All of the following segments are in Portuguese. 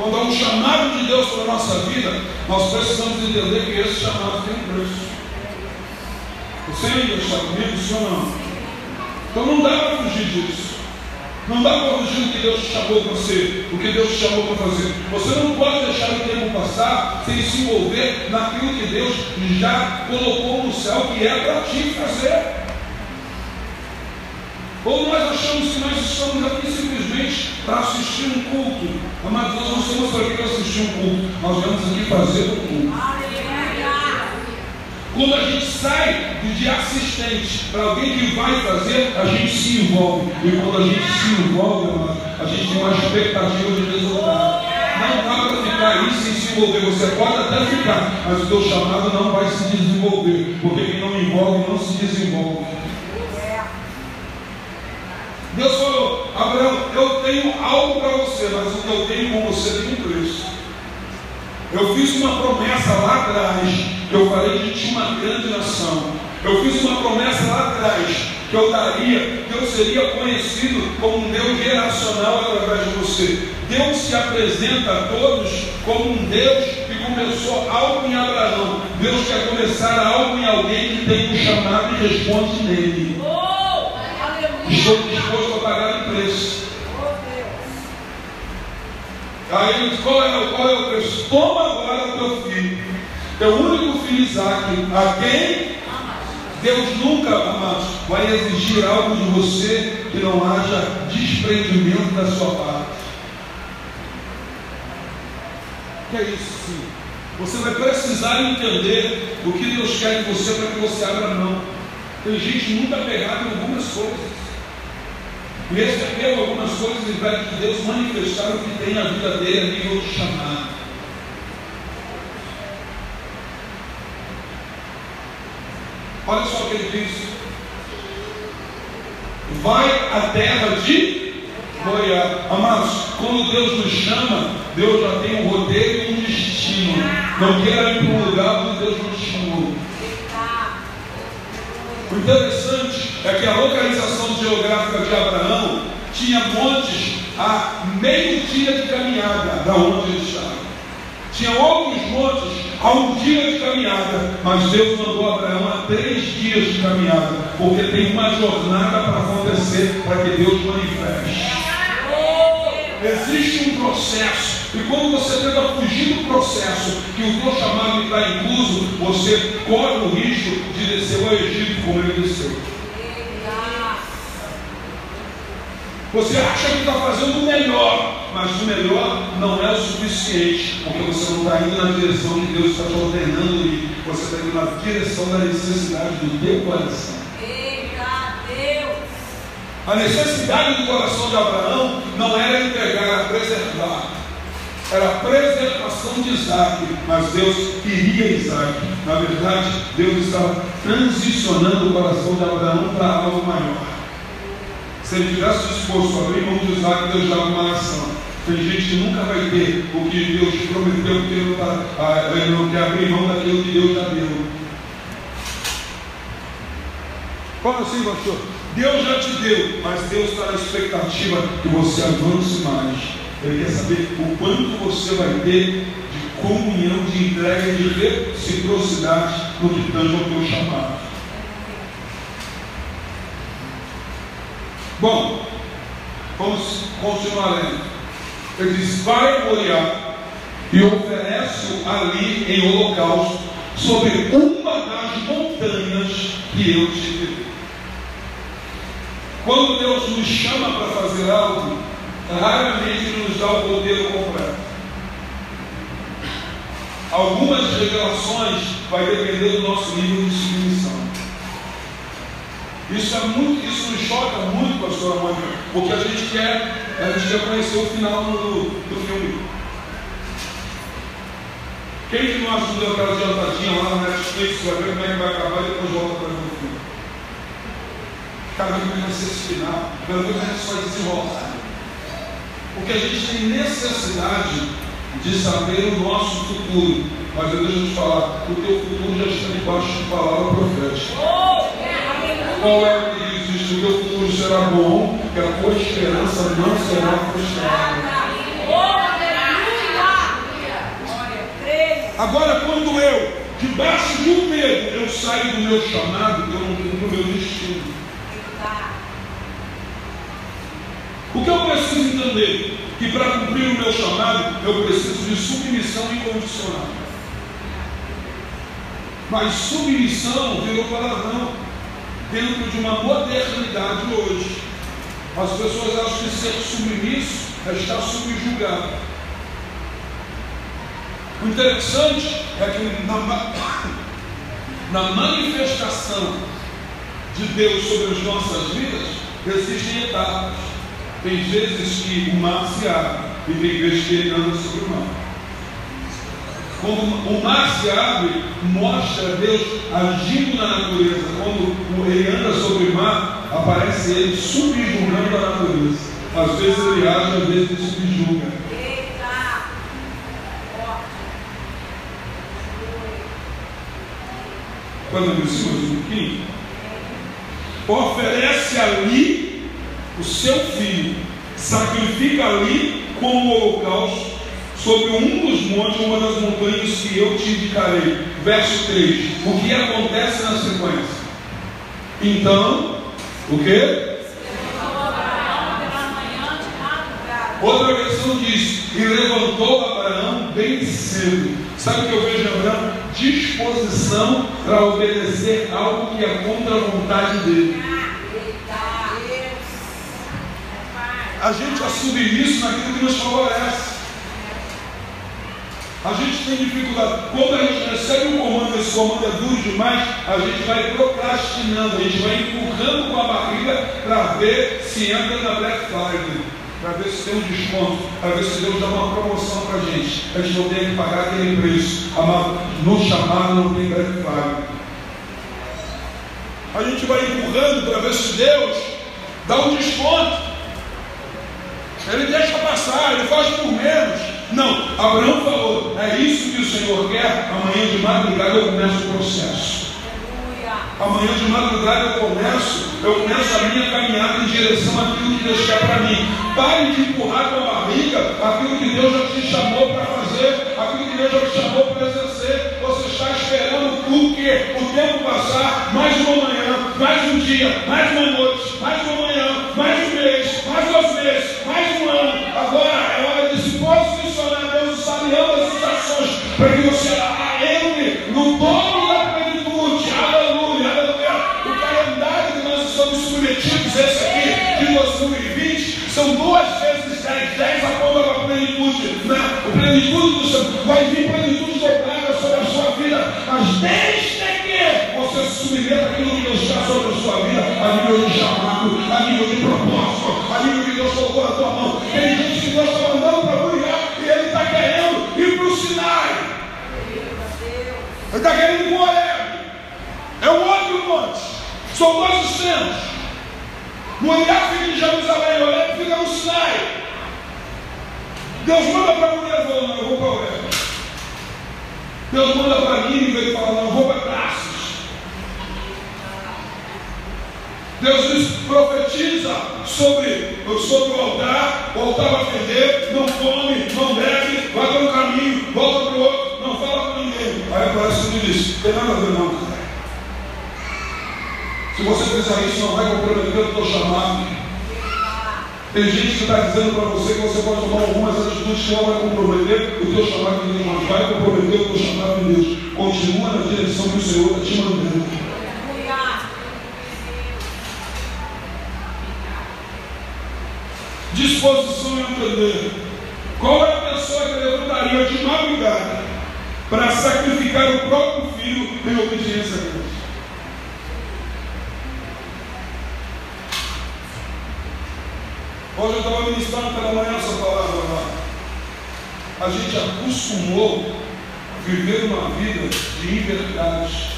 Quando há um chamado de Deus para a nossa vida, nós precisamos entender que esse chamado tem um preço. Você ainda está comigo, ou não? Então não dá para fugir disso. Não dá para fugir do que Deus te chamou para ser, o que Deus te chamou para fazer. Você não pode deixar o tempo passar sem se envolver naquilo que Deus já colocou no céu, que é para ti fazer. Ou nós achamos que nós estamos aqui simplesmente para assistir um culto. Mas nós não estamos aqui para assistir um culto. Nós vamos aqui fazer um culto. Quando a gente sai de assistente para alguém que vai fazer, a gente se envolve. E quando a gente se envolve, a gente tem uma expectativa de resultado. Não dá para ficar aí sem se envolver. Você pode até ficar, mas o teu chamado não vai se desenvolver. Porque quem não envolve não se desenvolve. Deus falou, Abraão, eu tenho algo para você, mas o que eu tenho com você tem um preço. Eu fiz uma promessa lá atrás, que eu falei que tinha uma grande nação. Eu fiz uma promessa lá atrás, que eu daria, que eu seria conhecido como um Deus geracional através de você. Deus se apresenta a todos como um Deus que começou algo em Abraão. Deus quer começar algo em alguém que tem um chamado e responde nele. Estou disposto preço. Aí qual é, qual é o preço? Toma agora teu filho, teu único filho Isaac, a quem Deus nunca, amados, vai exigir algo de você que não haja desprendimento da sua parte. Que é isso sim. Você vai precisar entender o que Deus quer de você para que você abra mão. Tem gente muito apegada em algumas coisas. E recebeu algumas coisas em vez de Deus manifestar o que tem na vida dele a nível de chamado. Olha só o que ele diz. Vai à terra de Moriá. Amados, quando Deus nos chama, Deus já tem um roteiro e um destino. Não quero ir para um lugar onde Deus chamou. O interessante é que a localização geográfica de Abraão tinha montes a meio dia de caminhada da onde ele estava. Tinha outros montes a um dia de caminhada, mas Deus mandou Abraão a três dias de caminhada, porque tem uma jornada para acontecer para que Deus manifeste. Existe um processo. E quando você tenta fugir do processo, que o teu chamado está incluso, você corre o risco de descer ao Egito como ele desceu. Você acha que está fazendo o melhor, mas o melhor não é o suficiente, porque você não está indo na direção que Deus está te ordenando ir. Você está indo na direção da necessidade do teu coração. A necessidade do coração de Abraão não era entregar, preservar. Era a preservação de Isaac, mas Deus queria Isaac. Na verdade, Deus estava transicionando o coração de Abraão para algo maior. Se ele tivesse disposto a abrir mão de Isaac, Deus dava uma nação. Tem gente que nunca vai ter o que Deus prometeu, porque ele tá, ah, não quer abrir mão daquilo que Deus já deu. Como assim, pastor? Deus já te deu, mas Deus está na expectativa que você avance mais. Ele quer saber o quanto você vai ter de comunhão, de entrega, de reciprocidade no que tange ao teu chamado. Bom, vamos continuar lendo. Ele diz: Vai Moriá e oferece ali em holocausto sobre uma das montanhas que eu te dei. Quando Deus nos chama para fazer algo, raramente nos dá o roteiro completo. Algumas revelações vai depender do nosso nível de submissão. Isso é muito, isso nos choca muito, pastor Mônica, porque a gente quer, a gente quer conhecer o final do, do filme. Quem que não ajudou aquela adiantadinha lá na Netflix, vai ver como é que vai acabar e depois volta para ver o filme? Que vai ser esse final? Que isso vai desenrolar. Porque a gente tem necessidade de saber o nosso futuro. Mas eu deixo te falar, o teu futuro já está debaixo de palavra profética. Qual é o que diz isso? O teu futuro será bom, que a tua esperança não será frustrada. Agora, quando eu, debaixo de um medo, eu saio do meu chamado, eu não tenho o meu destino. O que eu preciso entender? Que para cumprir o meu chamado, eu preciso de submissão incondicional. Mas submissão virou palavrão dentro de uma modernidade hoje. As pessoas acham que ser submisso é estar subjugado. O interessante é que na, na manifestação de Deus sobre as nossas vidas existem etapas. Tem vezes que o mar se abre e tem vezes que ele anda sobre o mar. Quando o mar se abre, mostra Deus agindo na natureza. Quando ele anda sobre o mar, aparece ele subjugando a natureza. Às vezes ele age, às vezes ele subjuga. Quando eu mais um pouquinho, oferece ali o seu filho, sacrifica ali como holocausto sobre um dos montes, uma das montanhas que eu te indicarei. Verso 3. O que acontece na sequência? Então, o que? Outra versão diz: E levantou Abraão bem cedo. Sabe o que eu vejo Abraão? Disposição para obedecer algo que é contra a vontade dele. A gente assume isso naquilo que nos favorece. A gente tem dificuldade. Quando a gente recebe um comando, esse comando é duro demais, a gente vai procrastinando, a gente vai empurrando com a barriga para ver se entra na Black Friday, para ver se tem um desconto, para ver se Deus dá uma promoção para a gente. A gente não tem que pagar aquele preço. No chamado não tem Black Friday. A gente vai empurrando para ver se Deus dá um desconto. Ele deixa passar, ele faz por menos. Não, Abraão falou: é isso que o Senhor quer. Amanhã de madrugada eu começo o processo. Amanhã de madrugada eu começo, eu começo a minha caminhada em direção àquilo que Deus quer para mim. Pare de empurrar com a barriga aquilo que Deus já te chamou para fazer, aquilo que Deus já te chamou para exercer. Você está esperando o quê? O tempo passar, mais uma manhã, mais um dia, mais uma noite, mais uma são duas vezes 10. 10 aponta para a plenitude. Né? O plenitude do Senhor. Vai vir plenitude dobrada sobre a sua vida. Mas desde que você se submeta àquilo que Deus está sobre a sua vida, a nível de chamado, a nível de propósito, a nível que Deus colocou na tua mão. Tem gente que Deus está mandando para lugar e ele está querendo ir para o Sinai. Ele está querendo ir para o. É o outro monte. São dois extremos. Moriá fica em Jerusalém, Horeb fica no Sinai. Deus manda para a mulher não, eu vou para Horeb. Deus manda para mim e fala, não, eu vou para Tarsis. Deus diz, profetiza sobre, sobre o altar, o altar vai não come, não bebe, vai para um caminho, volta para o outro, não fala com ninguém. Aí aparece e diz, tem nada a ver não. Se você pensar isso, não vai comprometer o teu chamado. Tem gente que está dizendo para você que você pode tomar algumas atitudes que não vai comprometer o teu chamado de Deus, mas vai comprometer o teu chamado de Deus. Continua na direção que o Senhor está te mandando. disposição a entender. Qual é a pessoa que levantaria de madrugada para sacrificar o próprio filho em obediência a Deus? Hoje eu estava ministrando pela manhã essa palavra lá. A gente acostumou viver uma vida de inverdade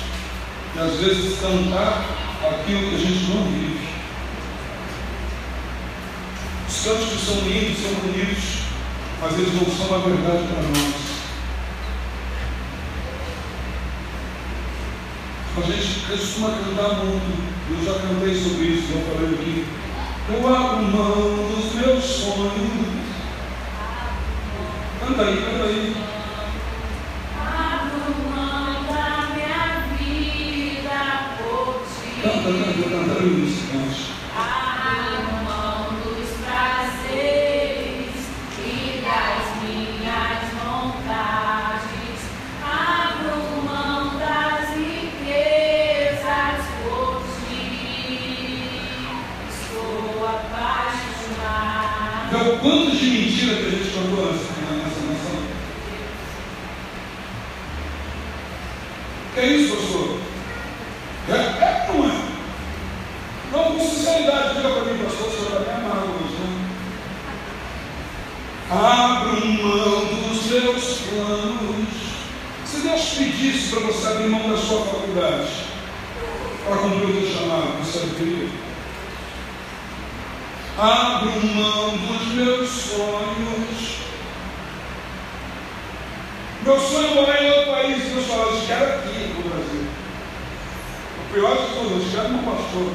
e às vezes cantar aquilo que a gente não vive. Os cânticos são lindos, são bonitos, mas eles não são a verdade para nós. A gente costuma cantar muito, eu já cantei sobre isso, já falei aqui. Eu abro mão dos meus sonhos. Canta aí, canta aí. Canta, canta, canta, isso, canta. Abro mão dos prazeres e das minhas vontades. Abro mão das riquezas por ti. Estou apaixonado. Então, quantos de mentira que a gente cantou nessa, nessa nação? Que é isso, pastor? É, é ou não é? Não, com sinceridade, diga para mim, pastor, o senhor vai me amar hoje, né? Abro mão dos meus planos. Se Deus pedisse para você abrir mão para cumprir o teu chamado, você abriria? Abro mão dos meus sonhos. Meu sonho é morar em outro país. Deus fala, eu quero aqui no Brasil. O pior de tudo, eu quero no pastor.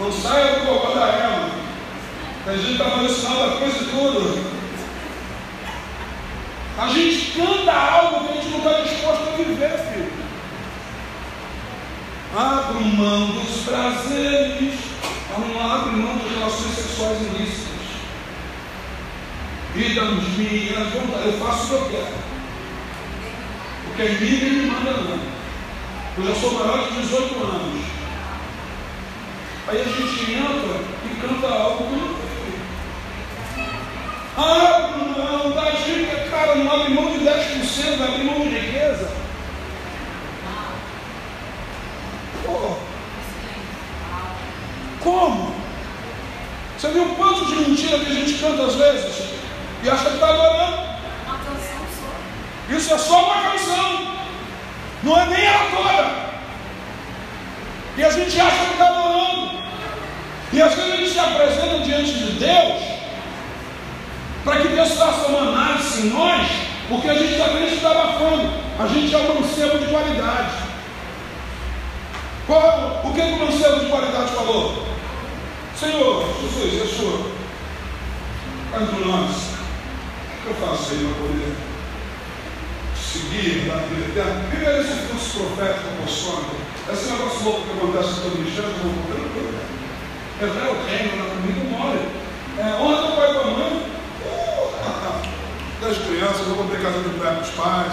Não saia do cocô da ela. A gente está fazendo sinal da coisa tudo. A gente canta algo que a gente não está disposto a viver, filho. Abro mão dos prazeres. Não abre mão das relações sexuais ilícitas. E das minhas vontades. Eu faço o que eu quero. Porque em mim ninguém me manda não. Eu já sou maior de 18 anos. Aí a gente entra e canta algo que não tem. Abre mão das. Cara, não abre mão de 10%, não abre mão de riqueza. Pô, como? Você viu quanto de mentira que a gente canta às vezes? E acha que está adorando. Só. Isso é só uma canção. Não é nem ela toda. E a gente acha que está adorando. E às vezes a gente se apresenta diante de Deus para que Deus faça uma em nós, porque a gente que está abafando. A gente é um mancebo de qualidade. Qual, o que, que o mancebo de qualidade falou? Senhor, Jesus, é sua. Faz por nós. O que eu faço aí para poder seguir na vida eterna? Primeiro, esse curso profético apostólico. Esse negócio louco que acontece com o Michel, eu vou eu vou Quebrar o reino lá comigo mole. É, ontem o pai com a mãe, das crianças, eu comprei casa de praia para os pais,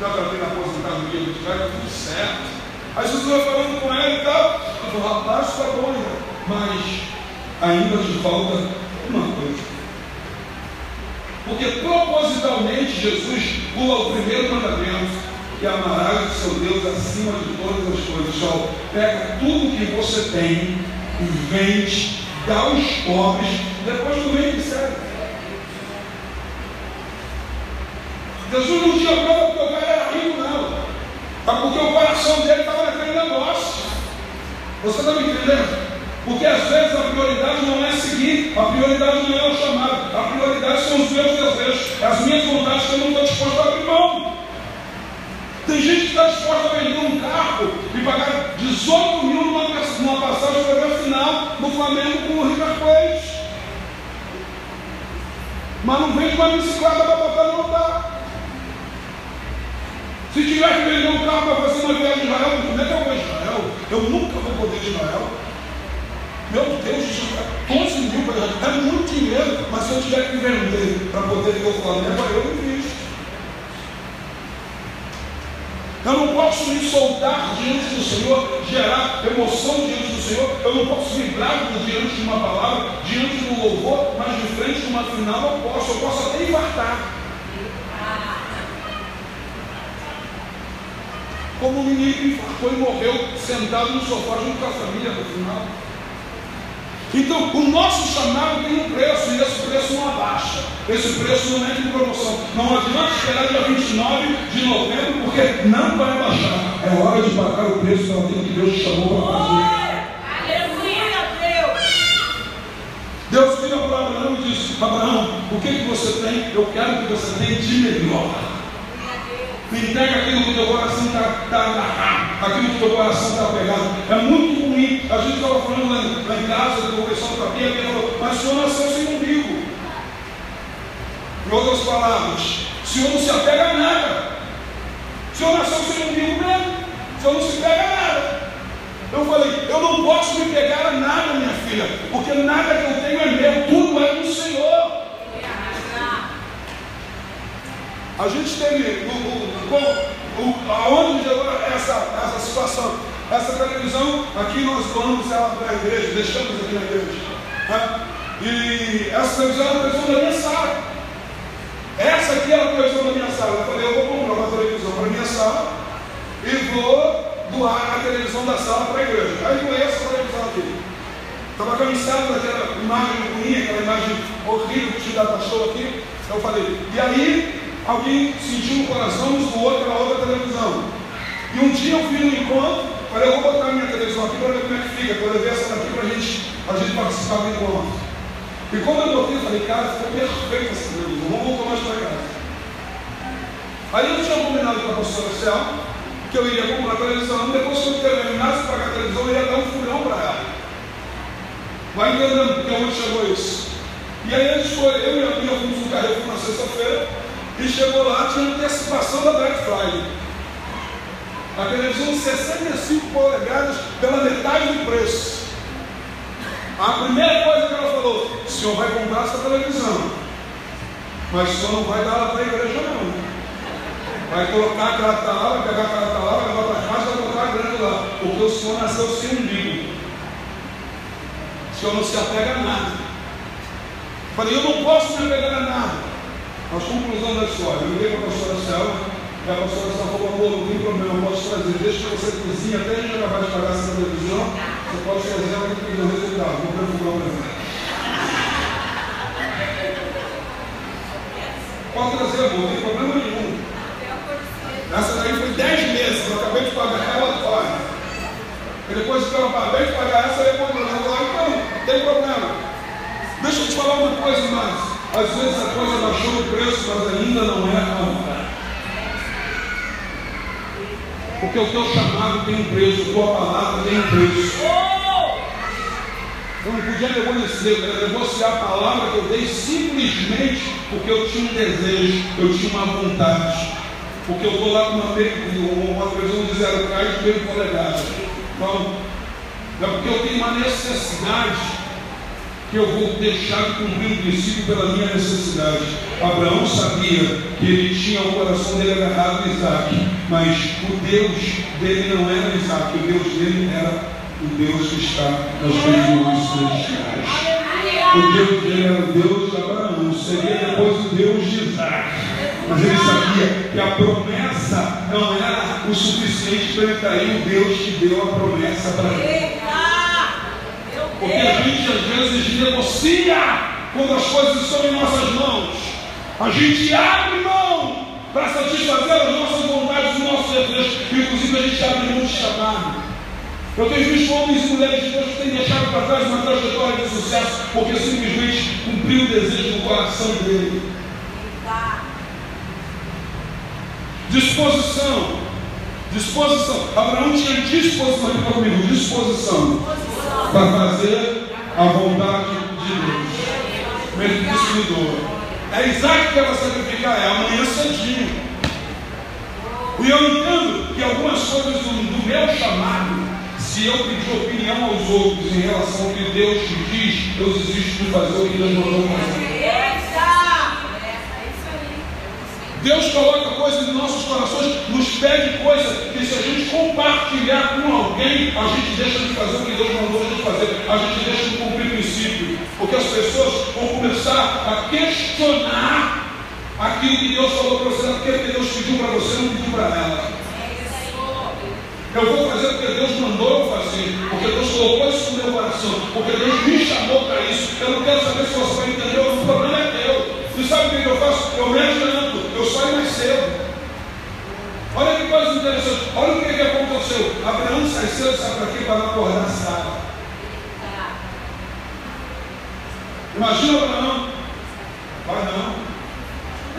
já tratei na aposentadoria do velho, tudo certo. Aí Jesus vai falando com ele e tal. Eu falei, rapaz, está bom ainda. Mas ainda te falta uma coisa. Porque propositalmente Jesus pula o primeiro mandamento e amarás o seu Deus acima de todas as coisas. Só pega tudo que você tem e vende, dá aos pobres, depois tu vem e serve. Jesus não tinha prova porque o cara era rico, não. Mas porque o coração dele estava naquele negócio. Você está me entendendo? Porque às vezes a prioridade não é seguir, a prioridade não é o chamado, a prioridade são os meus desejos, as minhas vontades que eu não estou disposto a abrir mão. Tem gente que está disposta a vender um carro e pagar 18 mil numa, numa passagem para final no Flamengo com o River Plate. Mas não vende uma bicicleta para botar no altar. Se tiver que vender um carro para fazer uma viagem de Israel, como é que eu vou Israel? Eu nunca vou poder Israel. Meu Deus, isso é 14 mil para É muito dinheiro, mas se eu tiver que vender para poder ir ao Flamengo, eu invisto. Eu não posso me soltar diante do Senhor, gerar emoção diante do Senhor. Eu não posso vibrar diante de uma palavra, diante do louvor, mas de frente de uma final eu posso. Eu posso até infartar. Como o menino infartou e morreu sentado no sofá junto com a família no final. Então, o nosso chamado tem um preço, e esse preço não abaixa. Esse preço não é de promoção. Não adianta esperar dia 29 de novembro, porque não vai baixar. É hora de pagar o preço daquilo que Deus te chamou para fazer. Aleluia, Deus. Deus vira para Abraão e diz: Abraão, o que, que você tem? Eu quero que você tenha de melhor. Entrega aquilo que o teu coração está tá agarrado, aquilo que o teu coração está pegado. É muito ruim. A gente estava falando lá, em- lá em casa, do pessoal do capim, alguém falou, mas o senhor nasceu sem umbigo. Em outras palavras, o senhor não se apega a nada. O Se eu nasceu sem umbigo mesmo, se eu não se pega nada. Eu falei, eu não posso me pegar a nada, minha filha, porque nada que eu tenho é meu, tudo é do Senhor. A gente teve, aonde chegou essa, essa situação? Essa televisão, aqui nós doamos ela para a igreja, deixamos aqui na igreja. Né? E essa televisão é a televisão da minha sala. Essa aqui é a televisão da minha sala. Eu falei, eu vou comprar uma televisão para a minha sala e vou doar a televisão da sala para a igreja. Aí doei essa televisão aqui. Estava cansado daquela imagem ruim, aquela imagem horrível que te dá show aqui. Eu falei, e aí alguém sentiu no coração, nos doou aquela outra televisão. E um dia eu fui no encontro, falei, eu vou botar minha televisão aqui para ver como é que fica, para levar essa daqui para gente, a gente participar do encontro. E quando eu botei, eu falei, cara, ficou perfeita essa televisão, não voltou mais para casa. Aí eu tinha combinado com a pastora Céu que eu iria comprar a televisão, depois que eu terminasse de pagar a televisão, eu ia dar um furão para ela. Vai entendendo porque onde chegou isso. E aí a gente foi, eu e a minha fomos no carro na sexta-feira, e chegou lá, tinha antecipação da Black Friday. A televisão 65 polegadas pela metade do preço. A primeira coisa que ela falou, o senhor vai comprar essa televisão. Mas o senhor não vai dar ela para a igreja não. Vai colocar aquela tá lá, vai pegar aquela tá lá, vai levar para casa, vai colocar a grande lá. Porque o senhor nasceu sem umbigo. O senhor não se apega a nada. Falei, eu não posso me apegar a nada. Mas conclusão da história, eu liguei para a pastora Selva, e a pastora Selva falou, amor, não tem problema, eu posso trazer, deixa que você cozinha, até a gente acabar de pagar essa televisão, você pode fazer ela que tem o resultado, perfurar para mim. Pode trazer, não tem problema nenhum. Essa daí foi 10 meses, eu acabei de pagar ela fora. E depois que eu acabei de pagar essa, eu vou então, não tem problema. Deixa eu te falar uma coisa mais. Às vezes a coisa baixou o preço, mas ainda não é a vontade. Porque o teu chamado tem um preço, tua palavra tem um preço. Eu não podia negociar, negociar a palavra que eu dei simplesmente porque eu tinha um desejo, eu tinha uma vontade. Porque eu estou lá com uma, uma televisão de zero cais, meio polegada. Então, é porque eu tenho uma necessidade que eu vou deixar de cumprir o princípio pela minha necessidade. Abraão sabia que ele tinha o coração dele agarrado em Isaac, mas o Deus dele não era Isaac, o Deus dele era o Deus que está nas regiões celestiais. O Deus dele era o Deus de Abraão, seria depois o Deus de Isaac. Mas ele sabia que a promessa não era o suficiente para ele trair o Deus que deu a promessa para ele. Porque a gente às vezes negocia quando as coisas estão em nossas mãos. A gente abre mão para satisfazer as nossas vontades os nossos desejos. Inclusive a gente abre mão de chamado. Eu tenho visto homens e mulheres de Deus que têm deixado para trás uma trajetória de sucesso porque simplesmente cumpriu o desejo do coração dele. Disposição. Disposição. Abraão tinha disposição, ele comigo, disposição para fazer a vontade de Deus. Mesmo destruidor. É Isaac que vai sacrificar, é amanhã cedinho. E eu entendo que algumas coisas do, meu chamado, se eu pedir opinião aos outros em relação ao que Deus te diz, eu desisto de fazer o que Deus mandou fazer. Deus coloca coisas em nossos corações, nos pede coisas que se a gente compartilhar com alguém, a gente deixa de fazer o que Deus mandou a gente fazer, a gente deixa de cumprir princípio, porque as pessoas vão começar a questionar aquilo que Deus falou para você, aquilo que Deus pediu para você, não pediu para ela. Eu vou fazer o que Deus mandou eu fazer, porque Deus colocou isso no meu coração, porque Deus me chamou para isso. Eu não quero saber se você vai entender, o problema é teu. E sabe o que eu faço? Eu me adianto, eu saio mais cedo. Olha que coisa interessante. Olha o que, que aconteceu. Abraão sai cedo, sabe para quê? Para não acordar Sara. Imagina Abraão. Vai não.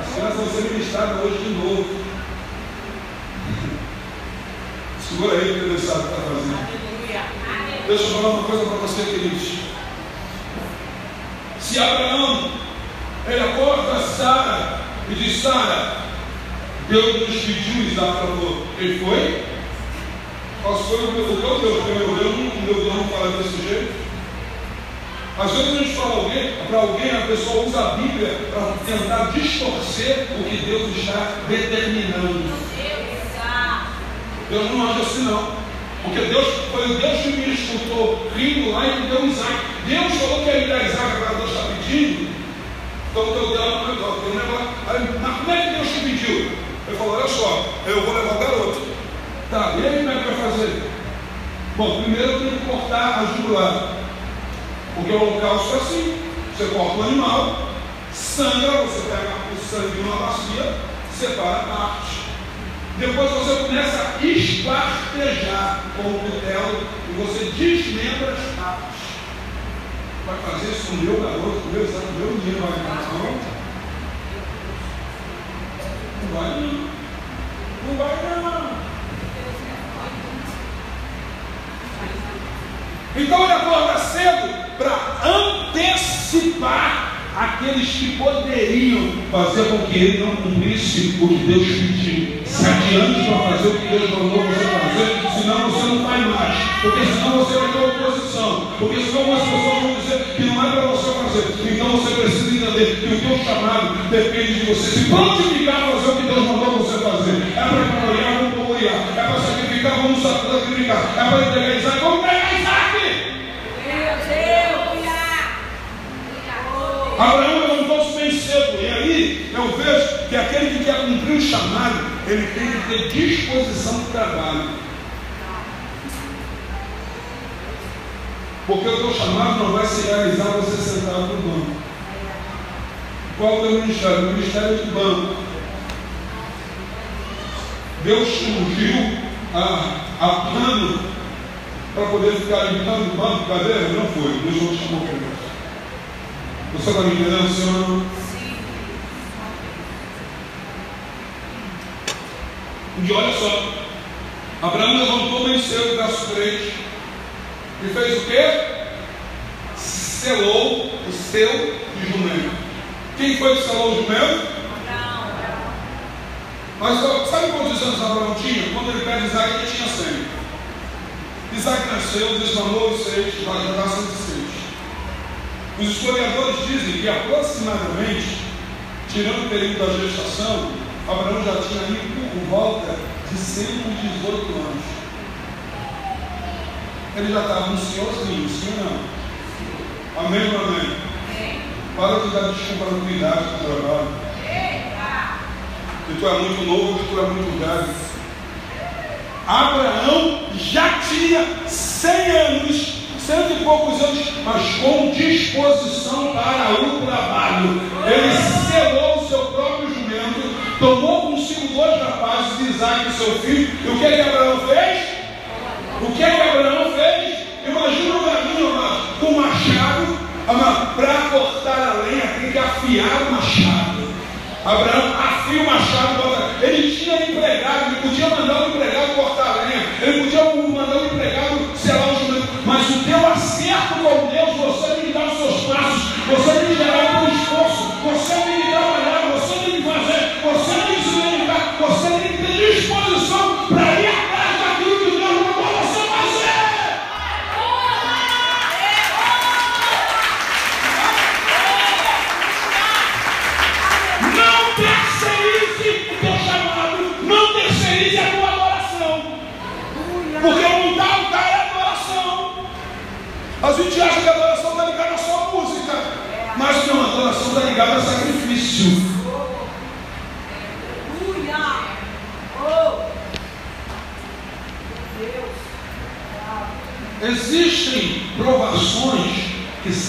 As crianças vão ser ministradas hoje de novo. Segura aí que ele sabe o que está fazendo. Deixa eu falar uma coisa para você, queridos. Se Abraão ele acorda Sara e diz: Sara, Deus nos pediu, Isaac falou, quem foi? Foi o meu Deus? Meu Deus, meu Deus não fala desse jeito. Às vezes a gente fala alguém, para alguém, a pessoa usa a Bíblia para tentar distorcer o que Deus está determinando. Deus não age assim não. Porque Deus foi o Deus que me escutou rindo lá e me deu Isaac. Deus falou que ia me dar Isaac, agora Deus está pedindo. Então Deus deu uma negócio. Mas como é que Deus te pediu? Ele falou, olha só, eu vou levar o garoto. Tá, e aí como é que vai fazer? Bom, primeiro eu tenho que cortar a jugular. Porque o holocausto é assim. Você corta o animal, sangra, você pega o sangue de uma bacia, separa a parte. Depois você começa a espartejar com o cutelo e você desmembra as partes. Vai fazer isso com o meu garoto, com meu exame, meu menino, vai não? Não vai não. Não vai não. Então ele acorda cedo para antecipar aqueles que poderiam fazer com que ele não cumprisse o que Deus pediu. Se adiante para fazer o que Deus mandou você fazer, senão você não vai mais. Porque senão você vai ter oposição. Porque senão as pessoas vão dizer que não é para você fazer. Então você precisa entender que o teu chamado depende de você. Se prontificar a fazer o que Deus mandou você fazer. É para gloriar, vamos gloriar. É para sacrificar, vamos sacrificar. É para entregar vamos entregar Abraão levantou-se bem cedo. E aí eu vejo que aquele que quer cumprir o chamado, ele tem que ter disposição de trabalho. Porque o teu chamado não vai se realizar você sentado no banco. Qual é o teu ministério? O ministério de banco. Deus surgiu a, a plano para poder ficar limpando o banco, cadeira? Não foi. Deus não chamou para me entendendo, Senhor? Sim. E olha só, Abraão levantou bem cedo, verso 3, e fez o quê? Selou o seu jumento. Quem foi que selou o jumento? Abraão. Mas sabe quantos anos Abraão tinha? Quando ele pede Isaac, ele tinha 100. Isaac nasceu, desmamou os seis, vai jogar 106. Os historiadores dizem que aproximadamente, tirando o período da gestação, Abraão já tinha ido por volta de 118 anos. Ele já estava um senhorzinho, sim ou não? Amém ou amém? Para de dar desculpa na tua idade do trabalho. Que tu é muito novo, que tu é muito velho. Abraão já tinha 100 anos cento e poucos anos, mas com disposição para o trabalho. Ele selou o seu próprio jumento, tomou consigo dois rapazes, Isaac seu filho, e o que é que Abraão fez? O que é que Abraão fez? Imagina um velhinho com um machado, para cortar a lenha tem que afiar o machado. Abraão afia o machado, ele tinha empregado, ele podia mandar o empregado cortar a lenha, ele podia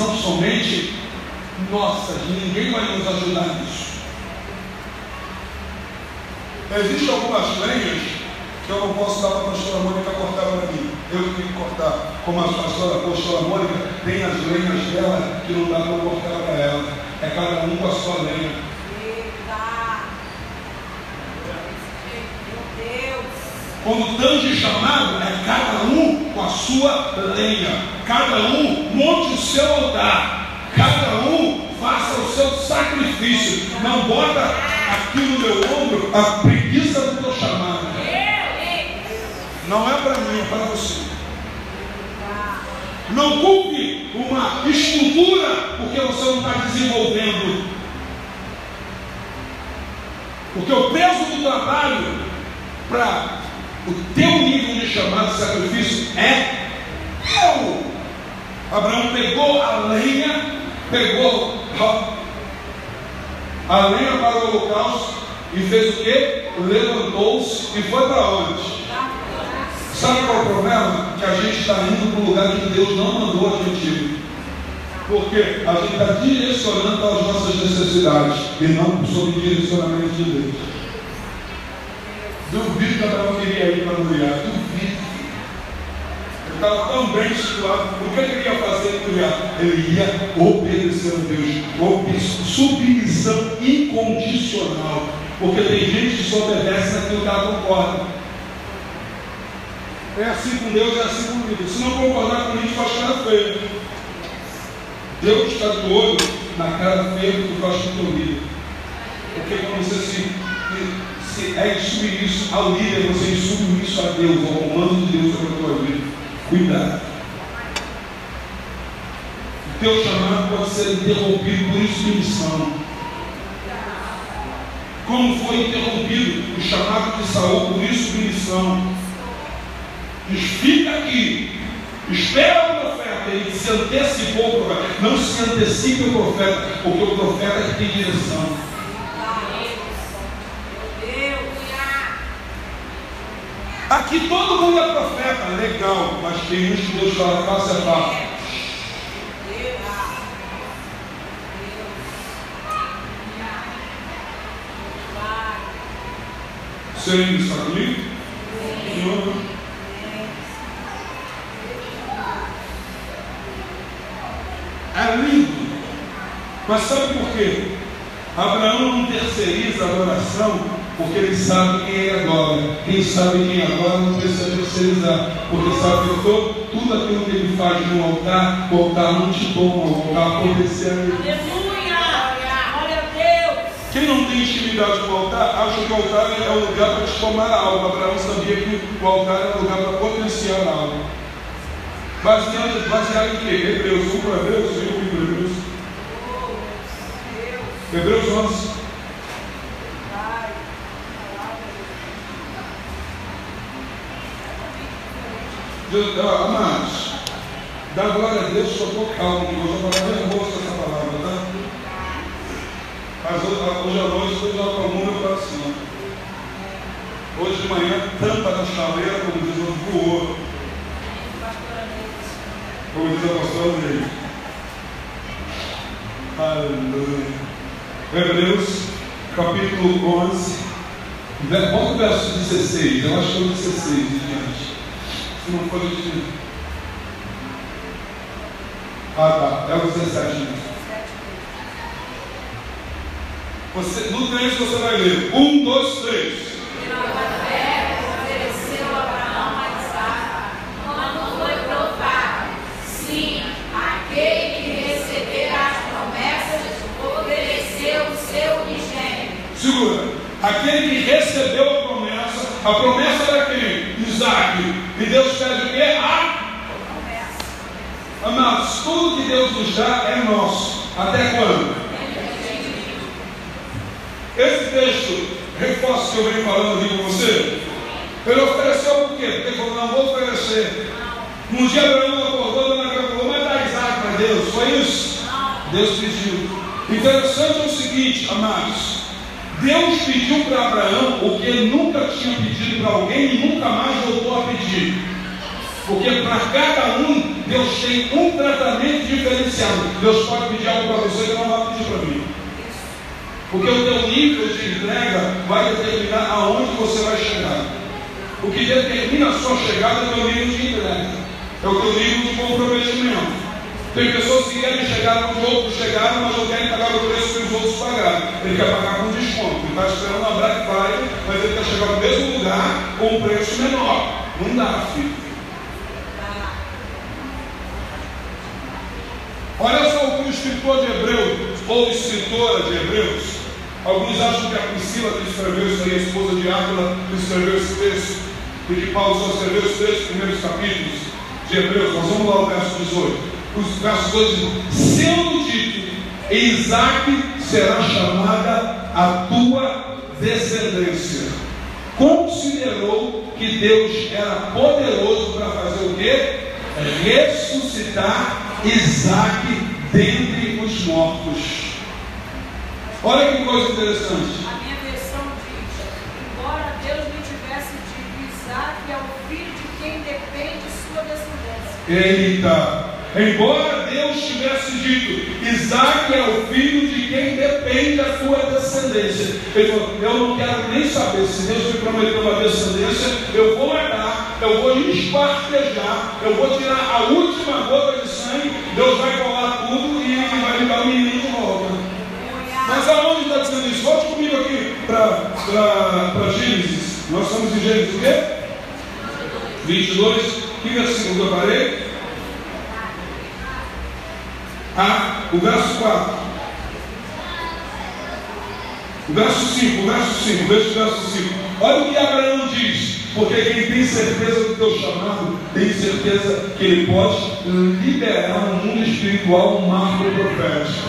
são somente nossas, ninguém vai nos ajudar nisso. Existem algumas lenhas que eu não posso dar para a pastora Mônica cortar para mim. Eu tenho que cortar. Como a pastora, a pastora Mônica tem as lenhas dela que não dá para cortar para ela. É cada um com a sua lenha. Quando tange chamado, é cada um com a sua lenha. Cada um monte o seu altar. Cada um faça o seu sacrifício. Não bota aqui no meu ombro a preguiça do teu chamado. Não é para mim, é para você. Não culpe uma estrutura porque você não está desenvolvendo. Porque o peso do trabalho para o teu nível de chamado de sacrifício é eu. Abraão pegou a lenha, pegou a lenha para o holocausto e fez o que? Levantou-se e foi para onde? Sabe qual é o problema? Que a gente está indo para um lugar que Deus não mandou a gente ir. Porque a gente está direcionando as nossas necessidades e não sob direcionamento de Deus. Duvido que Abraão queria ir para Moriá. Duvido. Ele estava tão bem situado. O que ele ia fazer em Moriá? Ele ia obedecer a Deus. Submissão incondicional. Porque tem gente que só obedece naquilo que ela concorda. É assim com Deus, é assim comigo. Se não concordar com gente, faz cara feia. Deus está de olho na cara feia que faz com tua vida. Porque quando você se, é isso ao líder, você submite isso a Deus, ao comando de Deus sobre a tua vida. Cuidado. O teu chamado pode ser interrompido por isso de missão. Como foi interrompido o chamado de Saul por isso de missão. Diz, fica aqui, espera o profeta, ele se antecipou o profeta, não se antecipe o profeta, porque o profeta é que tem direção. Aqui todo mundo é profeta, legal, mas tem uns que Deus fala face a face. Você ainda está comigo? Senhor. É lindo. Mas sabe por quê? Abraão não terceiriza a adoração porque ele sabe quem é agora. Quem sabe quem é agora não precisa terceirizar, porque sabe que todo, tudo aquilo que ele faz no altar, o altar não te toma, o altar ele. Aleluia! Glória a Deus! Quem não tem intimidade com o altar, acha que o altar é o lugar para te tomar a alma. Abraão sabia que o altar é o lugar para potenciar a alma. Baseado, baseado em quê? Hebreus 1 para Hebreus, eu livro Hebreus. Hebreus 11. Deus, ah, amados, dá glória a Deus, só estou calmo, hoje eu estou nervoso com essa palavra, tá? Mas hoje, à noite Deus já acalmou meu coração. Hoje de manhã, tampa na chaleira, como diz o voou como diz o apóstolo dele. Aleluia. Hebreus, capítulo 11, bota o verso 16, eu acho que é o 16 de diante. Se não for, a gente. Ah, tá, é o 17 mesmo. Você, no 3 você vai ler. 1, 2, 3. Segura. Aquele que recebeu a promessa, a promessa era quem? Isaac. E Deus pede o quê? A. Amados, tudo que Deus nos dá é nosso. Até quando? Esse texto reforça o que eu venho falando aqui com você. Ele ofereceu por quê? Porque ele falou, não vou oferecer. Um dia Abraão acordou, Dona Gabriel falou, mas dá Isaac para Deus. Foi isso? Deus pediu. Interessante é o seguinte, amados. Deus pediu para Abraão o que ele nunca tinha pedido para alguém e nunca mais voltou a pedir. Porque para cada um, Deus tem um tratamento diferenciado. Deus pode pedir algo para você que não vai pedir para mim. Porque o teu nível de entrega vai determinar aonde você vai chegar. O que determina a sua chegada é o teu nível de entrega. É o teu nível de comprometimento. Tem pessoas que querem chegar onde outros chegaram, mas não querem pagar o preço que os outros pagaram. Ele quer pagar com desconto. Ele está esperando a Black Friday, mas ele quer chegar no mesmo lugar com um preço menor. Não dá, filho. Olha só o que o escritor de Hebreus, ou escritora de Hebreus, Alguns acham que a Priscila que escreveu isso aí, a esposa de Áquila, que escreveu esse texto, porque Paulo só escreveu os três primeiros capítulos de Hebreus. Nós vamos lá ao verso 18. Os versos 2 dizem: Sendo dito, Isaac será chamada a tua descendência. Considerou que Deus era poderoso para fazer o quê? Ressuscitar Isaac dentre os mortos. Olha que coisa interessante. A minha versão diz: embora Deus me tivesse dito, Isaac é o filho de quem depende sua descendência. Eita! Embora Deus tivesse dito, Isaac é o filho de quem depende da sua descendência. Ele falou: Eu não quero nem saber se Deus me prometeu uma descendência, eu vou matar, eu vou espartejar, eu vou tirar a última gota de sangue, Deus vai colar tudo e vai me dar o menino de volta. Mas aonde está dizendo isso? Volte comigo aqui para Gênesis. Nós estamos em Gênesis o quê? 22. Que versículo eu parei? Ah, o verso 4. O verso 5, o verso 5, veja o verso 5. Olha o que Abraão diz. Porque quem tem certeza do teu chamado, tem certeza que ele pode liberar no mundo espiritual um marco profético.